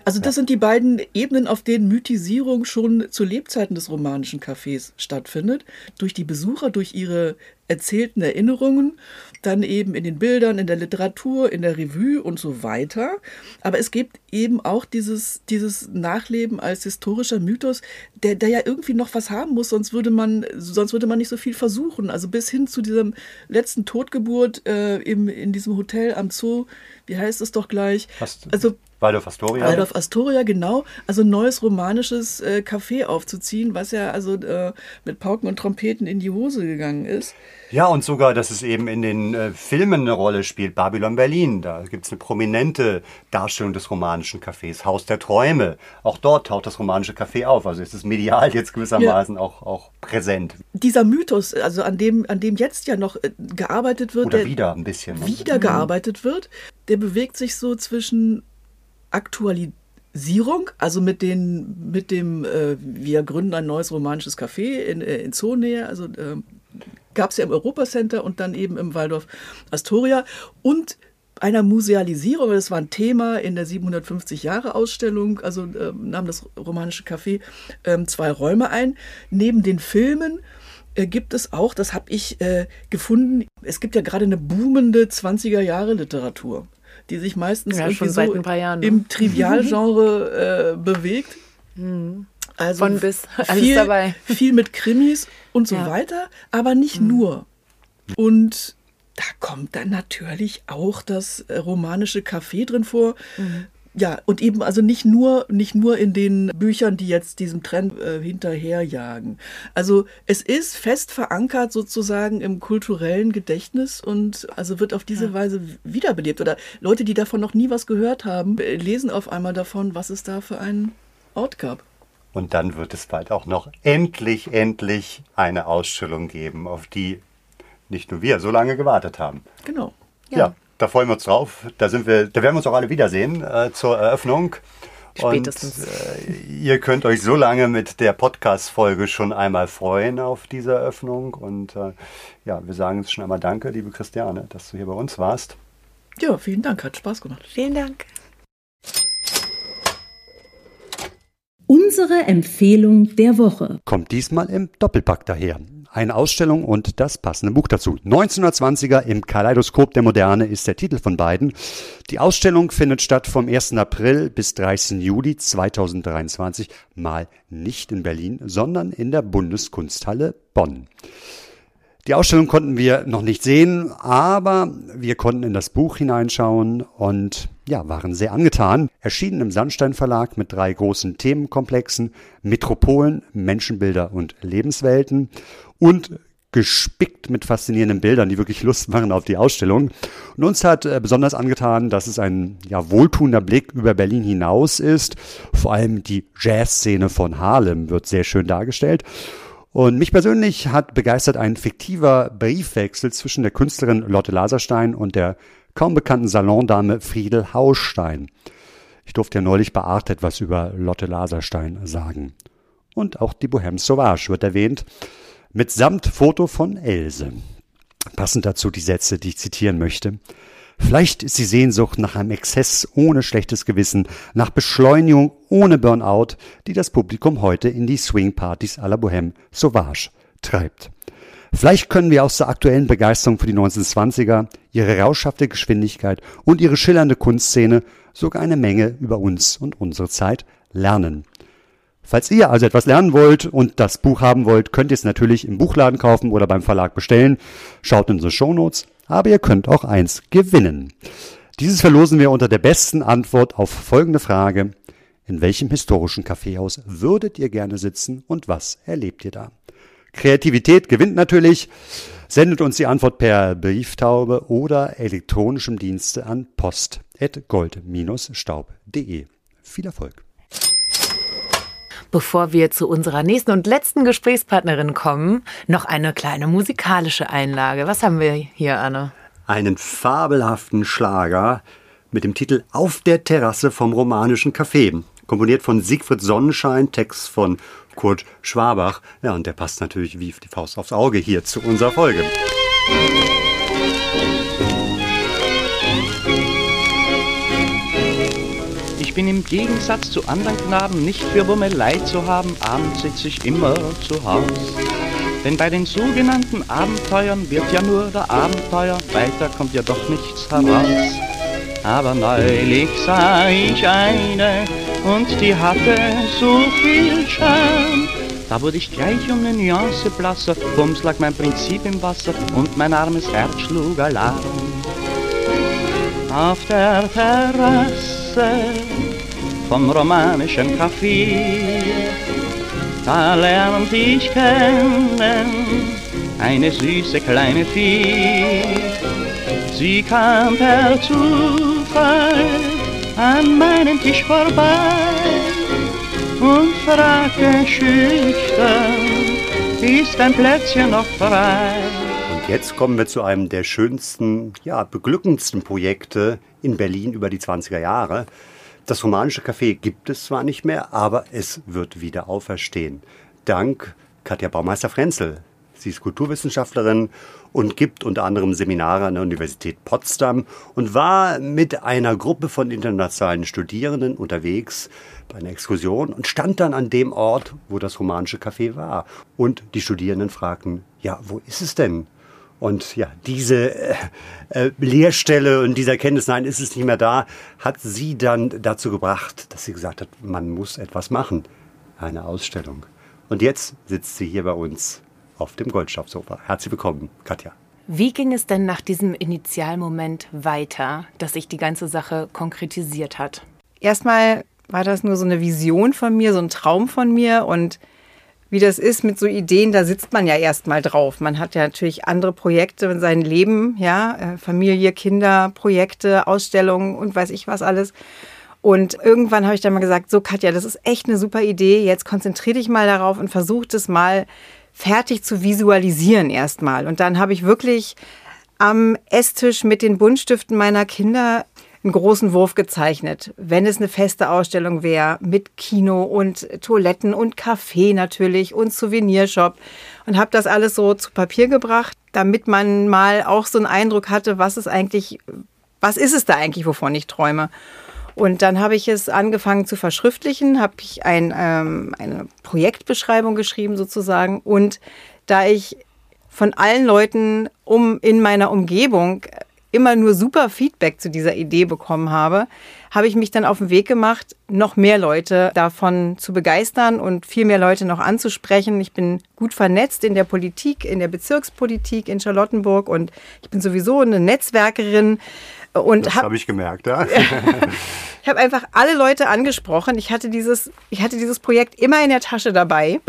Also das sind die beiden Ebenen, auf denen Mythisierung schon zu Lebzeiten des romanischen Cafés stattfindet. Durch die Besucher, durch ihre erzählten Erinnerungen, dann eben in den Bildern, in der Literatur, in der Revue und so weiter. Aber es gibt eben auch dieses, dieses Nachleben als historischer Mythos, der, der ja irgendwie noch was haben muss, sonst würde man, sonst würde man nicht so viel versuchen. Also bis hin zu diesem letzten Totgeburt äh, im, in diesem Hotel am Zoo, wie heißt es doch gleich? Hast- Also Waldorf Astoria. Waldorf Astoria, genau. Also ein neues romanisches äh, Café aufzuziehen, was ja also äh, mit Pauken und Trompeten in die Hose gegangen ist. Ja, und sogar, dass es eben in den äh, Filmen eine Rolle spielt. Babylon Berlin, da gibt es eine prominente Darstellung des romanischen Cafés. Haus der Träume, auch dort taucht das romanische Café auf. Also ist es medial jetzt gewissermaßen auch, auch präsent. Dieser Mythos, also an dem, an dem jetzt ja noch äh, gearbeitet wird, Oder der wieder ein bisschen. ne? wieder gearbeitet wird, der bewegt sich so zwischen Aktualisierung, also mit, den, mit dem, äh, wir gründen ein neues romanisches Café in, äh, in Zoonähe, also äh, gab es ja im Europacenter und dann eben im Waldorf Astoria und einer Musealisierung, das war ein Thema in der 750 Jahre Ausstellung, also äh, nahm das romanische Café ähm, zwei Räume ein. Neben den Filmen äh, gibt es auch, das habe ich äh, gefunden, es gibt ja gerade eine boomende 20er Jahre Literatur, die sich meistens Ja, schon seit so ein paar Jahren, ne? im Trivialgenre äh, bewegt. Also Von bis, alles viel, dabei. viel mit Krimis und so Ja. weiter, aber nicht nur. Und da kommt dann natürlich auch das äh, romanische Café drin vor. Ja, und eben also nicht nur, nicht nur in den Büchern, die jetzt diesem Trend äh, hinterherjagen. Also es ist fest verankert sozusagen im kulturellen Gedächtnis und also wird auf diese Weise wiederbelebt. Oder Leute, die davon noch nie was gehört haben, lesen auf einmal davon, was es da für einen Ort gab. Und dann wird es bald auch noch endlich, endlich eine Ausstellung geben, auf die nicht nur wir so lange gewartet haben. Genau. Ja, da freuen wir uns drauf. Da sind wir, da werden wir uns auch alle wiedersehen äh, zur Eröffnung. Spätestens. Und äh, ihr könnt euch so lange mit der Podcast-Folge schon einmal freuen auf diese Eröffnung. Und äh, ja, wir sagen jetzt schon einmal Danke, liebe Christiane, dass du hier bei uns warst. Ja, vielen Dank, hat Spaß gemacht. Vielen Dank. Unsere Empfehlung der Woche. Kommt diesmal im Doppelpack daher. Eine Ausstellung und das passende Buch dazu. 1920er im Kaleidoskop der Moderne ist der Titel von beiden. Die Ausstellung findet statt vom 1. April bis 30. Juli 2023, mal nicht in Berlin, sondern in der Bundeskunsthalle Bonn. Die Ausstellung konnten wir noch nicht sehen, aber wir konnten in das Buch hineinschauen und ja, waren sehr angetan. Erschienen im Sandstein Verlag mit drei großen Themenkomplexen, Metropolen, Menschenbilder und Lebenswelten und gespickt mit faszinierenden Bildern, die wirklich Lust machen auf die Ausstellung. Und uns hat äh, besonders angetan, dass es ein ja, wohltuender Blick über Berlin hinaus ist. Vor allem die Jazzszene von Harlem wird sehr schön dargestellt. Und mich persönlich hat begeistert ein fiktiver Briefwechsel zwischen der Künstlerin Lotte Laserstein und der kaum bekannten Salondame Friedel Hausstein. Ich durfte ja neulich bei Art etwas über Lotte Laserstein sagen. Und auch die Bohème Sauvage wird erwähnt, mitsamt Foto von Else. Passend dazu die Sätze, die ich zitieren möchte. Vielleicht ist die Sehnsucht nach einem Exzess ohne schlechtes Gewissen, nach Beschleunigung ohne Burnout, die das Publikum heute in die Swing-Partys à la Bohème Sauvage treibt. Vielleicht können wir aus der aktuellen Begeisterung für die 1920er, ihre rauschhafte Geschwindigkeit und ihre schillernde Kunstszene sogar eine Menge über uns und unsere Zeit lernen. Falls ihr also etwas lernen wollt und das Buch haben wollt, könnt ihr es natürlich im Buchladen kaufen oder beim Verlag bestellen. Schaut in unsere Shownotes aber ihr könnt auch eins gewinnen. Dieses verlosen wir unter der besten Antwort auf folgende Frage. In welchem historischen Kaffeehaus würdet ihr gerne sitzen und was erlebt ihr da? Kreativität gewinnt natürlich. Sendet uns die Antwort per Brieftaube oder elektronischem Dienste an post.gold-staub.de. Viel Erfolg! Bevor wir zu unserer nächsten und letzten Gesprächspartnerin kommen, noch eine kleine musikalische Einlage. Was haben wir hier, Anne? Einen fabelhaften Schlager mit dem Titel Auf der Terrasse vom romanischen Café. Komponiert von Siegfried Sonnenschein, Text von Kurt Schwabach. Ja, und der passt natürlich wie die Faust aufs Auge hier zu unserer Folge. Bin im Gegensatz zu anderen Knaben nicht für Bummelei zu haben, abends sitze ich immer zu Haus. Denn bei den sogenannten Abenteuern wird ja nur der Abenteuer, weiter kommt ja doch nichts heraus. Aber neulich sah ich eine und die hatte so viel Charme. Da wurde ich gleich um eine Nuance blasser, bums lag mein Prinzip im Wasser und mein armes Herz schlug Alarm. Auf der Terrasse vom romanischen Café. Da lernt ich kennen eine süße kleine Fee. Sie kam per Zufall an meinem Tisch vorbei und fragte schüchtern, ist ein Plätzchen noch frei? Und jetzt kommen wir zu einem der schönsten, ja, beglückendsten Projekte in Berlin über die 20er Jahre. Das romanische Café gibt es zwar nicht mehr, aber es wird wieder auferstehen. Dank Katja Baumeister-Frenzel. Sie ist Kulturwissenschaftlerin und gibt unter anderem Seminare an der Universität Potsdam und war mit einer Gruppe von internationalen Studierenden unterwegs bei einer Exkursion und stand dann an dem Ort, wo das romanische Café war. Und die Studierenden fragten, ja, wo ist es denn? Und ja, diese äh, äh, Leerstelle und dieser Kenntnis, nein, ist es nicht mehr da, hat sie dann dazu gebracht, dass sie gesagt hat, man muss etwas machen. Eine Ausstellung. Und jetzt sitzt sie hier bei uns auf dem Goldstaubsofa. Herzlich willkommen, Katja. Wie ging es denn nach diesem Initialmoment weiter, dass sich die ganze Sache konkretisiert hat? Erstmal war das nur so eine Vision von mir, so ein Traum von mir und wie das ist mit so Ideen, da sitzt man ja erstmal drauf. Man hat ja natürlich andere Projekte in seinem Leben, ja, äh, Familie, Kinder, Projekte, Ausstellungen und weiß ich was alles. Und irgendwann habe ich dann mal gesagt, so Katja, das ist echt eine super Idee. Jetzt konzentriere dich mal darauf und versuch das mal fertig zu visualisieren erstmal. Und dann habe ich wirklich am Esstisch mit den Buntstiften meiner Kinder einen großen Wurf gezeichnet. Wenn es eine feste Ausstellung wäre, mit Kino und Toiletten und Café natürlich und Souvenirshop. Und habe das alles so zu Papier gebracht, damit man mal auch so einen Eindruck hatte, was ist eigentlich, was ist es da eigentlich, wovon ich träume. Und dann habe ich es angefangen zu verschriftlichen, habe ich ein, ähm, eine Projektbeschreibung geschrieben sozusagen. Und da ich von allen Leuten um in meiner Umgebung immer nur super Feedback zu dieser Idee bekommen habe, habe ich mich dann auf den Weg gemacht, noch mehr Leute davon zu begeistern und viel mehr Leute noch anzusprechen. Ich bin gut vernetzt in der Politik, in der Bezirkspolitik in Charlottenburg und ich bin sowieso eine Netzwerkerin. Und das habe hab ich gemerkt, ja. ich habe einfach alle Leute angesprochen. Ich hatte dieses, ich hatte dieses Projekt immer in der Tasche dabei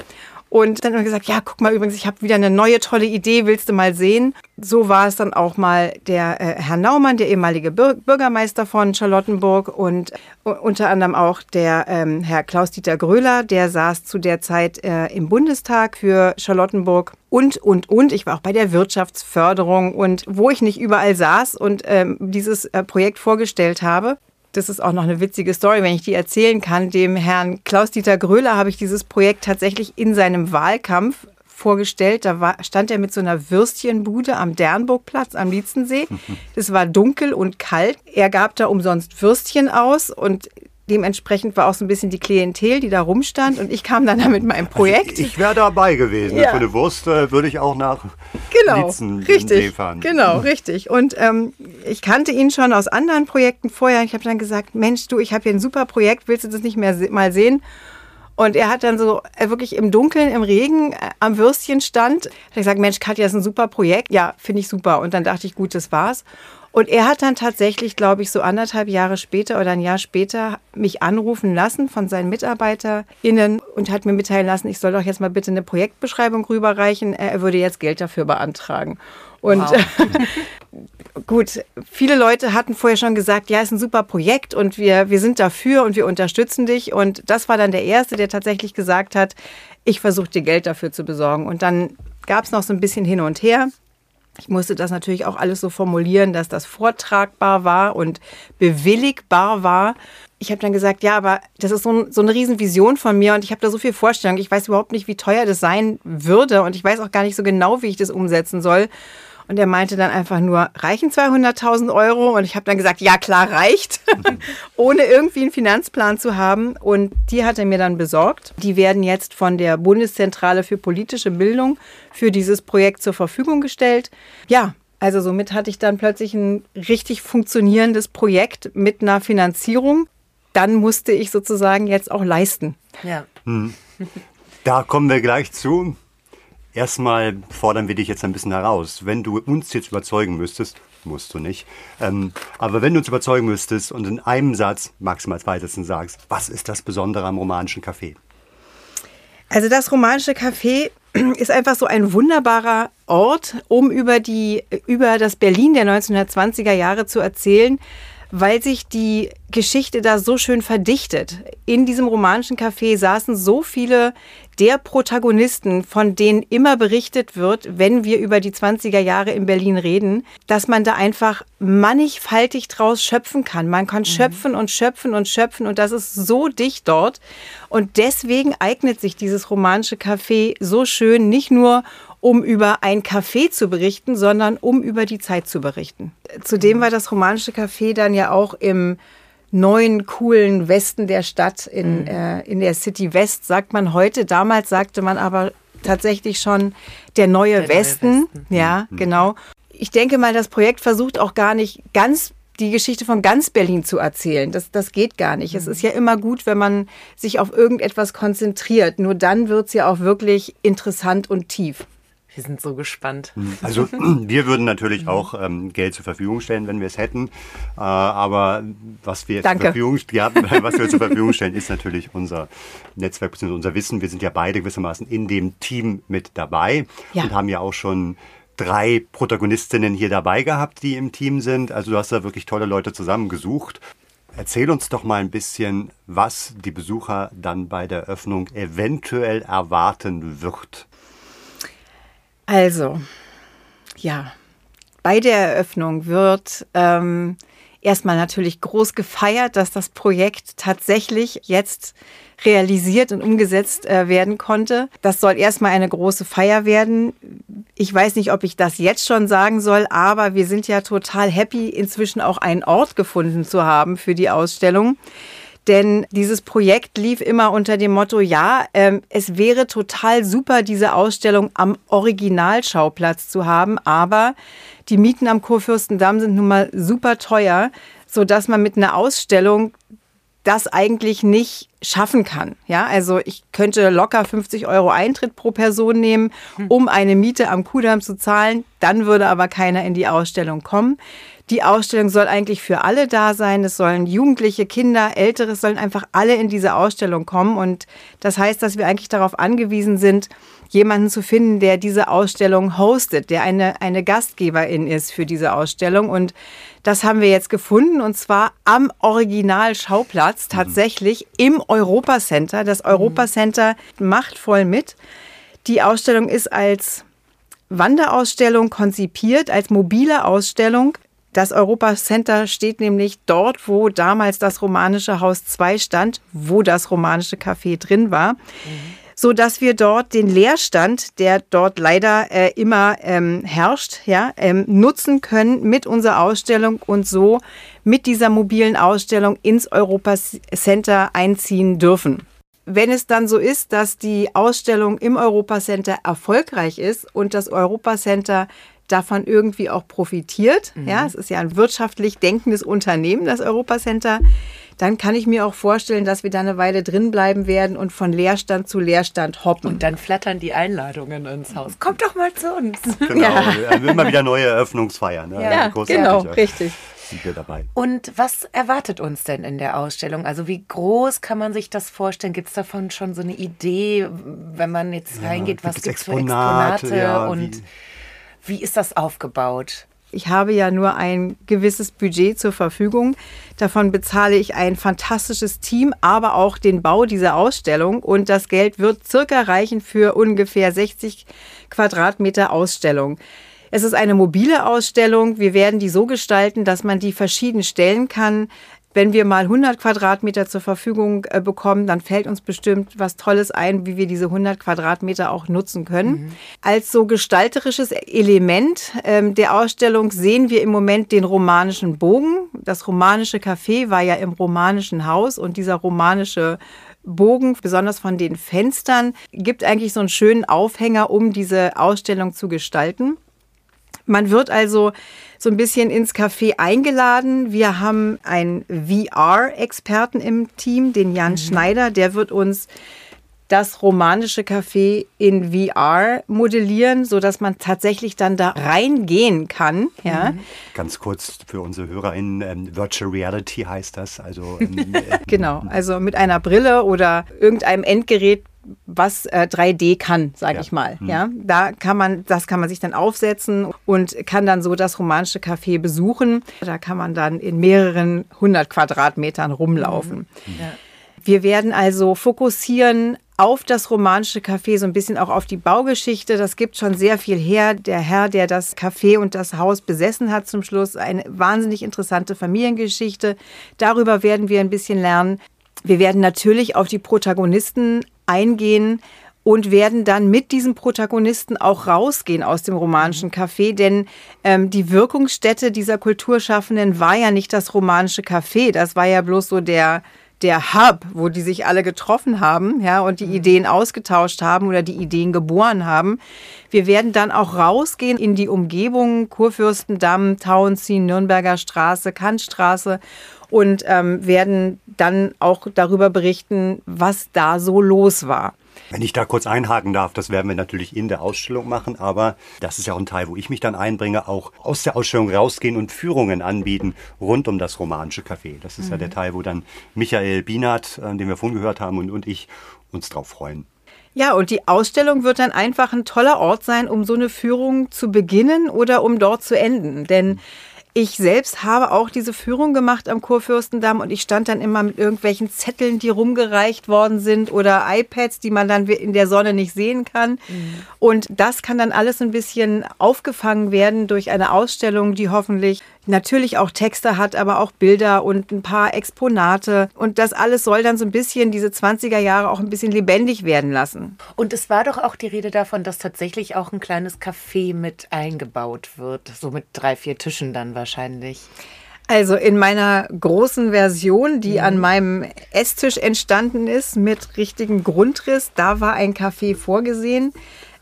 und dann haben wir gesagt, ja, guck mal übrigens, ich habe wieder eine neue tolle Idee, willst du mal sehen? So war es dann auch mal der äh, Herr Naumann, der ehemalige Bür Bürgermeister von Charlottenburg und äh, unter anderem auch der ähm, Herr Klaus-Dieter Gröler, der saß zu der Zeit äh, im Bundestag für Charlottenburg und, und, und. Ich war auch bei der Wirtschaftsförderung und wo ich nicht überall saß und ähm, dieses äh, Projekt vorgestellt habe, das ist auch noch eine witzige Story, wenn ich die erzählen kann. Dem Herrn Klaus-Dieter Gröler habe ich dieses Projekt tatsächlich in seinem Wahlkampf vorgestellt. Da war, stand er mit so einer Würstchenbude am Dernburgplatz am Lietzensee. Es war dunkel und kalt. Er gab da umsonst Würstchen aus und dementsprechend war auch so ein bisschen die Klientel, die da rumstand. Und ich kam dann da mit meinem Projekt. Also ich, wäre dabei gewesen. Ja. Für eine Wurst äh, würde ich auch nach genau, Lietzen richtig, fahren. Genau, richtig. Und ähm, ich kannte ihn schon aus anderen Projekten vorher. Ich habe dann gesagt, Mensch, du, ich habe hier ein super Projekt, willst du das nicht mehr mal sehen? Und er hat dann so äh, wirklich im Dunkeln, im Regen äh, am Würstchen stand. Hat gesagt, Mensch, Katja, das ist ein super Projekt. Ja, finde ich super. Und dann dachte ich, gut, das war's. Und er hat dann tatsächlich, glaube ich, so anderthalb Jahre später oder ein Jahr später mich anrufen lassen von seinen MitarbeiterInnen und hat mir mitteilen lassen, ich soll doch jetzt mal bitte eine Projektbeschreibung rüberreichen. Er würde jetzt Geld dafür beantragen. Und wow. gut, viele Leute hatten vorher schon gesagt, ja, ist ein super Projekt und wir, wir sind dafür und wir unterstützen dich. Und das war dann der Erste, der tatsächlich gesagt hat, ich versuche dir Geld dafür zu besorgen. Und dann gab es noch so ein bisschen hin und her. Ich musste das natürlich auch alles so formulieren, dass das vortragbar war und bewilligbar war. Ich habe dann gesagt, ja, aber das ist so, ein, so eine Riesenvision von mir und ich habe da so viel Vorstellung. Ich weiß überhaupt nicht, wie teuer das sein würde und ich weiß auch gar nicht so genau, wie ich das umsetzen soll. Und er meinte dann einfach nur, reichen 200.000 Euro? Und ich habe dann gesagt, ja klar, reicht, ohne irgendwie einen Finanzplan zu haben. Und die hat er mir dann besorgt. Die werden jetzt von der Bundeszentrale für politische Bildung für dieses Projekt zur Verfügung gestellt. Ja, also somit hatte ich dann plötzlich ein richtig funktionierendes Projekt mit einer Finanzierung. Dann musste ich sozusagen jetzt auch leisten. Ja. Hm. Da kommen wir gleich zu. Erstmal fordern wir dich jetzt ein bisschen heraus. Wenn du uns jetzt überzeugen müsstest, musst du nicht, ähm, aber wenn du uns überzeugen müsstest und in einem Satz, maximal zwei Sätzen sagst, was ist das Besondere am romanischen Café? Also das romanische Café ist einfach so ein wunderbarer Ort, um über, die, über das Berlin der 1920er Jahre zu erzählen, weil sich die Geschichte da so schön verdichtet. In diesem romanischen Café saßen so viele der Protagonisten, von denen immer berichtet wird, wenn wir über die 20er Jahre in Berlin reden, dass man da einfach mannigfaltig draus schöpfen kann. Man kann mhm. schöpfen und schöpfen und schöpfen und das ist so dicht dort. Und deswegen eignet sich dieses romanische Café so schön, nicht nur um über ein Café zu berichten, sondern um über die Zeit zu berichten. Zudem war das romanische Café dann ja auch im neuen, coolen Westen der Stadt in, mhm. äh, in der City West, sagt man heute. Damals sagte man aber tatsächlich schon der neue der Westen. Neue Westen. Ja, mhm. genau. Ich denke mal, das Projekt versucht auch gar nicht ganz die Geschichte von ganz Berlin zu erzählen. Das, das geht gar nicht. Mhm. Es ist ja immer gut, wenn man sich auf irgendetwas konzentriert. Nur dann wird es ja auch wirklich interessant und tief. Wir sind so gespannt. Hm, also wir würden natürlich auch ähm, Geld zur Verfügung stellen, wenn wir es hätten. Äh, aber was wir, zur Verfügung, ja, was wir zur Verfügung stellen, ist natürlich unser Netzwerk bzw. unser Wissen. Wir sind ja beide gewissermaßen in dem Team mit dabei ja. und haben ja auch schon drei Protagonistinnen hier dabei gehabt, die im Team sind. Also du hast da wirklich tolle Leute zusammengesucht. Erzähl uns doch mal ein bisschen, was die Besucher dann bei der Öffnung eventuell erwarten wird. Also, ja, Bei der Eröffnung wird ähm, erstmal natürlich groß gefeiert, dass das Projekt tatsächlich jetzt realisiert und umgesetzt äh, werden konnte. Das soll erstmal eine große Feier werden. Ich weiß nicht, ob ich das jetzt schon sagen soll, aber wir sind ja total happy, inzwischen auch einen Ort gefunden zu haben für die Ausstellung. Denn dieses Projekt lief immer unter dem Motto, ja, ähm, es wäre total super, diese Ausstellung am Originalschauplatz zu haben, aber die Mieten am Kurfürstendamm sind nun mal super teuer, sodass man mit einer Ausstellung das eigentlich nicht schaffen kann. Ja, also ich könnte locker 50 Euro Eintritt pro Person nehmen, hm. um eine Miete am Kudamm zu zahlen. Dann würde aber keiner in die Ausstellung kommen. Die Ausstellung soll eigentlich für alle da sein. Es sollen Jugendliche, Kinder, Ältere, sollen einfach alle in diese Ausstellung kommen. Und das heißt, dass wir eigentlich darauf angewiesen sind, jemanden zu finden, der diese Ausstellung hostet, der eine, eine Gastgeberin ist für diese Ausstellung. Und das haben wir jetzt gefunden und zwar am Originalschauplatz, tatsächlich im Europacenter. Das Europacenter macht voll mit. Die Ausstellung ist als Wanderausstellung konzipiert, als mobile Ausstellung. Das Europacenter steht nämlich dort, wo damals das romanische Haus 2 stand, wo das romanische Café drin war. Mhm so dass wir dort den Leerstand, der dort leider äh, immer ähm, herrscht, ja, ähm, nutzen können mit unserer Ausstellung und so mit dieser mobilen Ausstellung ins Europa Center einziehen dürfen. Wenn es dann so ist, dass die Ausstellung im Europa Center erfolgreich ist und das Europa Center davon irgendwie auch profitiert, mhm. ja, es ist ja ein wirtschaftlich denkendes Unternehmen, das Europa Center, dann kann ich mir auch vorstellen, dass wir da eine Weile drin bleiben werden und von Leerstand zu Leerstand hoppen. Und dann flattern die Einladungen ins Haus. Kommt doch mal zu uns. Genau, ja. immer wieder neue Eröffnungsfeiern. Ne? Ja, genau, richtig. Sind wir dabei. Und was erwartet uns denn in der Ausstellung? Also wie groß kann man sich das vorstellen? Gibt es davon schon so eine Idee, wenn man jetzt ja, reingeht, was gibt es für Exponate ja, und wie, wie ist das aufgebaut? Ich habe ja nur ein gewisses Budget zur Verfügung. Davon bezahle ich ein fantastisches Team, aber auch den Bau dieser Ausstellung. Und das Geld wird circa reichen für ungefähr 60 Quadratmeter Ausstellung. Es ist eine mobile Ausstellung. Wir werden die so gestalten, dass man die verschieden stellen kann. Wenn wir mal 100 Quadratmeter zur Verfügung äh, bekommen, dann fällt uns bestimmt was Tolles ein, wie wir diese 100 Quadratmeter auch nutzen können. Mhm. Als so gestalterisches Element ähm, der Ausstellung sehen wir im Moment den romanischen Bogen. Das romanische Café war ja im romanischen Haus und dieser romanische Bogen, besonders von den Fenstern, gibt eigentlich so einen schönen Aufhänger, um diese Ausstellung zu gestalten. Man wird also so ein bisschen ins Café eingeladen. Wir haben einen VR-Experten im Team, den Jan mhm. Schneider, der wird uns das romanische Café in VR modellieren, so dass man tatsächlich dann da reingehen kann. Ja. Mhm. Ganz kurz für unsere HörerInnen, ähm, Virtual Reality heißt das. Also, ähm, äh, genau, also mit einer Brille oder irgendeinem Endgerät, was äh, 3D kann, sage ja. ich mal. Mhm. Ja, da kann man, das kann man sich dann aufsetzen und kann dann so das romanische Café besuchen. Da kann man dann in mehreren hundert Quadratmetern rumlaufen. Mhm. Ja. Wir werden also fokussieren auf das romanische Café, so ein bisschen auch auf die Baugeschichte. Das gibt schon sehr viel her. Der Herr, der das Café und das Haus besessen hat zum Schluss, eine wahnsinnig interessante Familiengeschichte. Darüber werden wir ein bisschen lernen. Wir werden natürlich auf die Protagonisten eingehen und werden dann mit diesem Protagonisten auch rausgehen aus dem romanischen Café, denn ähm, die Wirkungsstätte dieser Kulturschaffenden war ja nicht das romanische Café, das war ja bloß so der der Hub, wo die sich alle getroffen haben, ja, und die mhm. Ideen ausgetauscht haben oder die Ideen geboren haben. Wir werden dann auch rausgehen in die Umgebung Kurfürstendamm, Tauenziehen, Nürnberger Straße, Kantstraße und ähm, werden dann auch darüber berichten, was da so los war. Wenn ich da kurz einhaken darf, das werden wir natürlich in der Ausstellung machen, aber das ist ja auch ein Teil, wo ich mich dann einbringe, auch aus der Ausstellung rausgehen und Führungen anbieten rund um das romanische Café. Das ist mhm. ja der Teil, wo dann Michael Bienert, äh, den wir vorhin gehört haben, und, und ich uns drauf freuen. Ja, und die Ausstellung wird dann einfach ein toller Ort sein, um so eine Führung zu beginnen oder um dort zu enden. Denn Ich selbst habe auch diese Führung gemacht am Kurfürstendamm und ich stand dann immer mit irgendwelchen Zetteln, die rumgereicht worden sind oder iPads, die man dann in der Sonne nicht sehen kann. Mhm. Und das kann dann alles ein bisschen aufgefangen werden durch eine Ausstellung, die hoffentlich natürlich auch Texte hat, aber auch Bilder und ein paar Exponate. Und das alles soll dann so ein bisschen diese 20er Jahre auch ein bisschen lebendig werden lassen. Und es war doch auch die Rede davon, dass tatsächlich auch ein kleines Café mit eingebaut wird, so mit drei, vier Tischen dann wahrscheinlich. Also in meiner großen Version, die mhm. an meinem Esstisch entstanden ist, mit richtigem Grundriss, da war ein Café vorgesehen.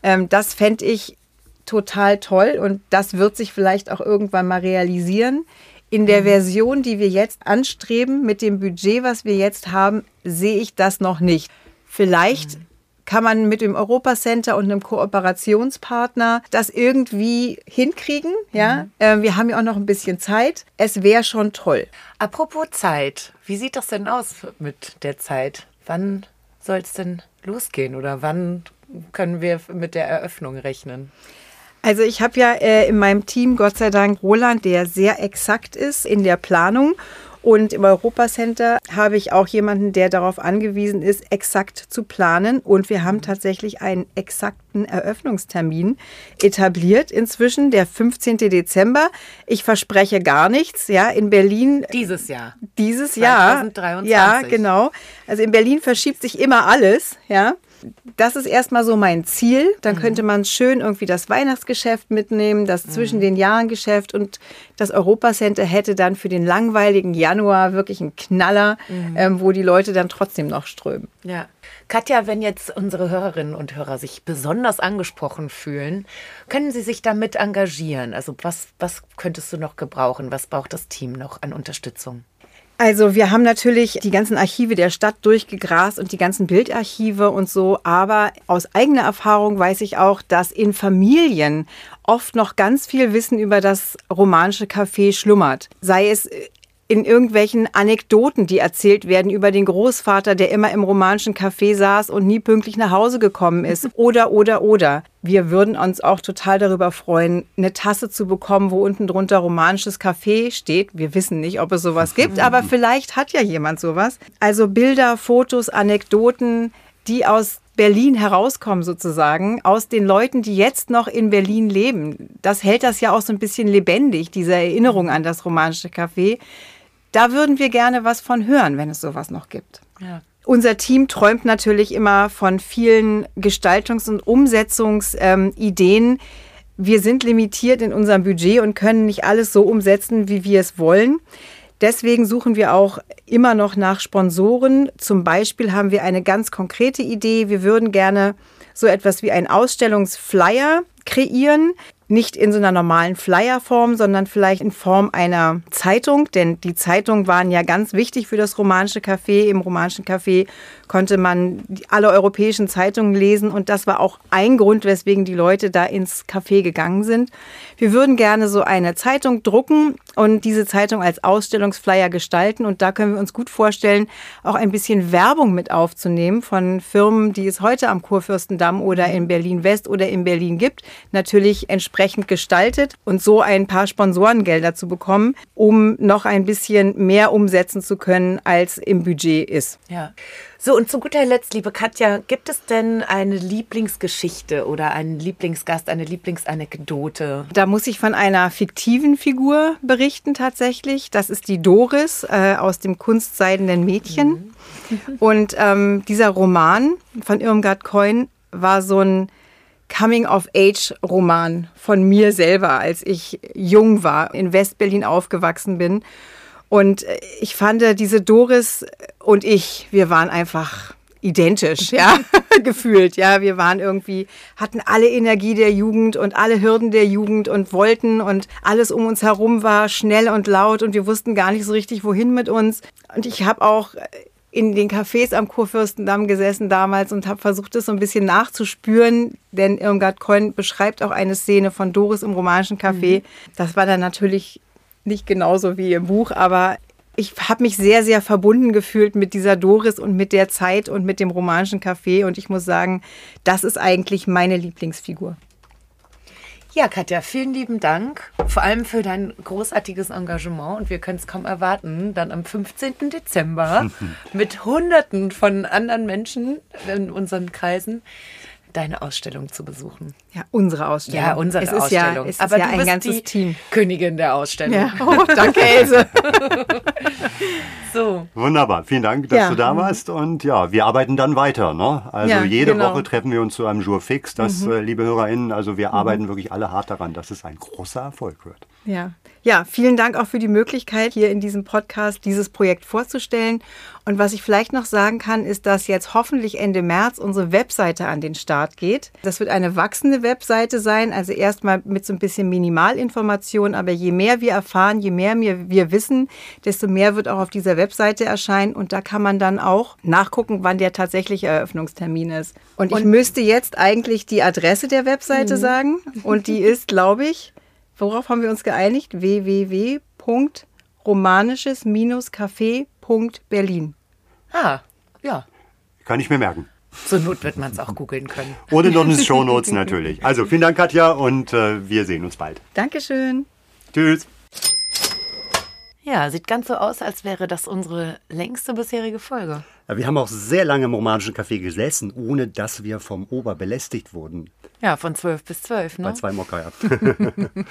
Ähm, das fände ich total toll und das wird sich vielleicht auch irgendwann mal realisieren. In der mhm. Version, die wir jetzt anstreben, mit dem Budget, was wir jetzt haben, sehe ich das noch nicht. Vielleicht mhm. kann man mit dem Europacenter und einem Kooperationspartner das irgendwie hinkriegen. Ja, mhm. äh, wir haben ja auch noch ein bisschen Zeit. Es wäre schon toll. Apropos Zeit, wie sieht das denn aus mit der Zeit? Wann soll es denn losgehen oder wann können wir mit der Eröffnung rechnen? Also ich habe ja äh, in meinem Team Gott sei Dank Roland, der sehr exakt ist in der Planung. Und im Europacenter habe ich auch jemanden, der darauf angewiesen ist, exakt zu planen. Und wir haben tatsächlich einen exakten Eröffnungstermin etabliert inzwischen, der 15. Dezember. Ich verspreche gar nichts, ja, in Berlin. Dieses Jahr. Dieses Jahr. 2023. Ja, genau. Also in Berlin verschiebt sich immer alles, ja das ist erstmal so mein Ziel. Dann mhm. könnte man schön irgendwie das Weihnachtsgeschäft mitnehmen, das zwischen mhm. den Jahren Geschäft und das Europacenter hätte dann für den langweiligen Januar wirklich einen Knaller, mhm. ähm, wo die Leute dann trotzdem noch strömen. Ja. Katja, wenn jetzt unsere Hörerinnen und Hörer sich besonders angesprochen fühlen, können sie sich damit engagieren? Also was, was könntest du noch gebrauchen? Was braucht das Team noch an Unterstützung? Also wir haben natürlich die ganzen Archive der Stadt durchgegrast und die ganzen Bildarchive und so, aber aus eigener Erfahrung weiß ich auch, dass in Familien oft noch ganz viel Wissen über das romanische Café schlummert. Sei es in irgendwelchen Anekdoten, die erzählt werden über den Großvater, der immer im romanischen Café saß und nie pünktlich nach Hause gekommen ist. Oder, oder, oder. Wir würden uns auch total darüber freuen, eine Tasse zu bekommen, wo unten drunter romanisches Café steht. Wir wissen nicht, ob es sowas gibt, aber vielleicht hat ja jemand sowas. Also Bilder, Fotos, Anekdoten, die aus Berlin herauskommen sozusagen, aus den Leuten, die jetzt noch in Berlin leben. Das hält das ja auch so ein bisschen lebendig, diese Erinnerung an das romanische Café. Da würden wir gerne was von hören, wenn es sowas noch gibt. Ja. Unser Team träumt natürlich immer von vielen Gestaltungs- und Umsetzungsideen. Ähm, wir sind limitiert in unserem Budget und können nicht alles so umsetzen, wie wir es wollen. Deswegen suchen wir auch immer noch nach Sponsoren. Zum Beispiel haben wir eine ganz konkrete Idee. Wir würden gerne so etwas wie einen Ausstellungsflyer kreieren, nicht in so einer normalen Flyerform, sondern vielleicht in Form einer Zeitung, denn die Zeitungen waren ja ganz wichtig für das romanische Café. Im romanischen Café konnte man alle europäischen Zeitungen lesen und das war auch ein Grund, weswegen die Leute da ins Café gegangen sind. Wir würden gerne so eine Zeitung drucken und diese Zeitung als Ausstellungsflyer gestalten und da können wir uns gut vorstellen, auch ein bisschen Werbung mit aufzunehmen von Firmen, die es heute am Kurfürstendamm oder in Berlin West oder in Berlin gibt, natürlich entsprechend gestaltet und so ein paar Sponsorengelder zu bekommen, um noch ein bisschen mehr umsetzen zu können, als im Budget ist. Ja. So, und zu guter Letzt, liebe Katja, gibt es denn eine Lieblingsgeschichte oder einen Lieblingsgast, eine Lieblingsanekdote? Da muss ich von einer fiktiven Figur berichten tatsächlich. Das ist die Doris äh, aus dem Kunstseidenen Mädchen. Mhm. Und ähm, dieser Roman von Irmgard Coin war so ein Coming-of-Age-Roman von mir selber, als ich jung war, in Westberlin aufgewachsen bin. Und ich fand, diese Doris und ich, wir waren einfach identisch, ja, gefühlt. Ja, wir waren irgendwie, hatten alle Energie der Jugend und alle Hürden der Jugend und wollten und alles um uns herum war schnell und laut und wir wussten gar nicht so richtig, wohin mit uns. Und ich habe auch in den Cafés am Kurfürstendamm gesessen damals und habe versucht, das so ein bisschen nachzuspüren, denn Irmgard Coin beschreibt auch eine Szene von Doris im romanischen Café. Mhm. Das war dann natürlich nicht genauso wie im Buch, aber ich habe mich sehr, sehr verbunden gefühlt mit dieser Doris und mit der Zeit und mit dem romanischen Café. Und ich muss sagen, das ist eigentlich meine Lieblingsfigur. Ja, Katja, vielen lieben Dank. Vor allem für dein großartiges Engagement. Und wir können es kaum erwarten, dann am 15. Dezember mit Hunderten von anderen Menschen in unseren Kreisen deine Ausstellung zu besuchen. Ja, unsere Ausstellung. Ja, unsere es ist Ausstellung. Ja, es Aber ist ja du ein bist ganzes die Team. Königin der Ausstellung. Ja. Oh, danke, Else. so. Wunderbar, vielen Dank, dass Ja. du da warst. Und ja, wir arbeiten dann weiter. Ne? Also Ja, jede genau. Woche treffen wir uns zu einem Jour fix. Das, Mhm. äh, liebe HörerInnen, also wir arbeiten wirklich alle hart daran, dass es ein großer Erfolg wird. Ja. ja, vielen Dank auch für die Möglichkeit, hier in diesem Podcast dieses Projekt vorzustellen. Und was ich vielleicht noch sagen kann, ist, dass jetzt hoffentlich Ende März unsere Webseite an den Start geht. Das wird eine wachsende Webseite sein, also erstmal mit so ein bisschen Minimalinformation, aber je mehr wir erfahren, je mehr wir, wir wissen, desto mehr wird auch auf dieser Webseite erscheinen und da kann man dann auch nachgucken, wann der tatsächliche Eröffnungstermin ist. Und ich müsste jetzt eigentlich die Adresse der Webseite Mhm. sagen und die ist, glaube ich, Worauf haben wir uns geeinigt? www.romanisches-café.berlin. Ah, ja. Kann ich mir merken. Zur Not wird man es auch googeln können. Und in den Shownotes natürlich. Also vielen Dank, Katja, und äh, wir sehen uns bald. Dankeschön. Tschüss. Ja, sieht ganz so aus, als wäre das unsere längste bisherige Folge. Ja, Wir haben auch sehr lange im romanischen Café gesessen, ohne dass wir vom Ober belästigt wurden. Ja, von 12 bis 12, ne? Bei zwei Mokka, ja.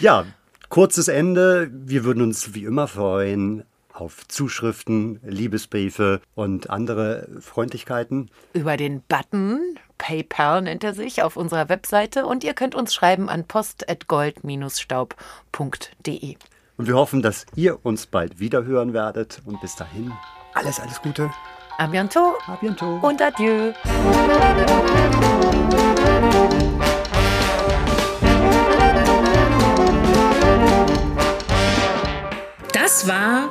ja, kurzes Ende. Wir würden uns wie immer freuen auf Zuschriften, Liebesbriefe und andere Freundlichkeiten. Über den Button, PayPal nennt er sich, auf unserer Webseite und ihr könnt uns schreiben an post.gold-staub.de. Und wir hoffen, dass ihr uns bald wieder hören werdet. Und bis dahin, alles, alles Gute. A bientôt. A bientôt. Und adieu. Das war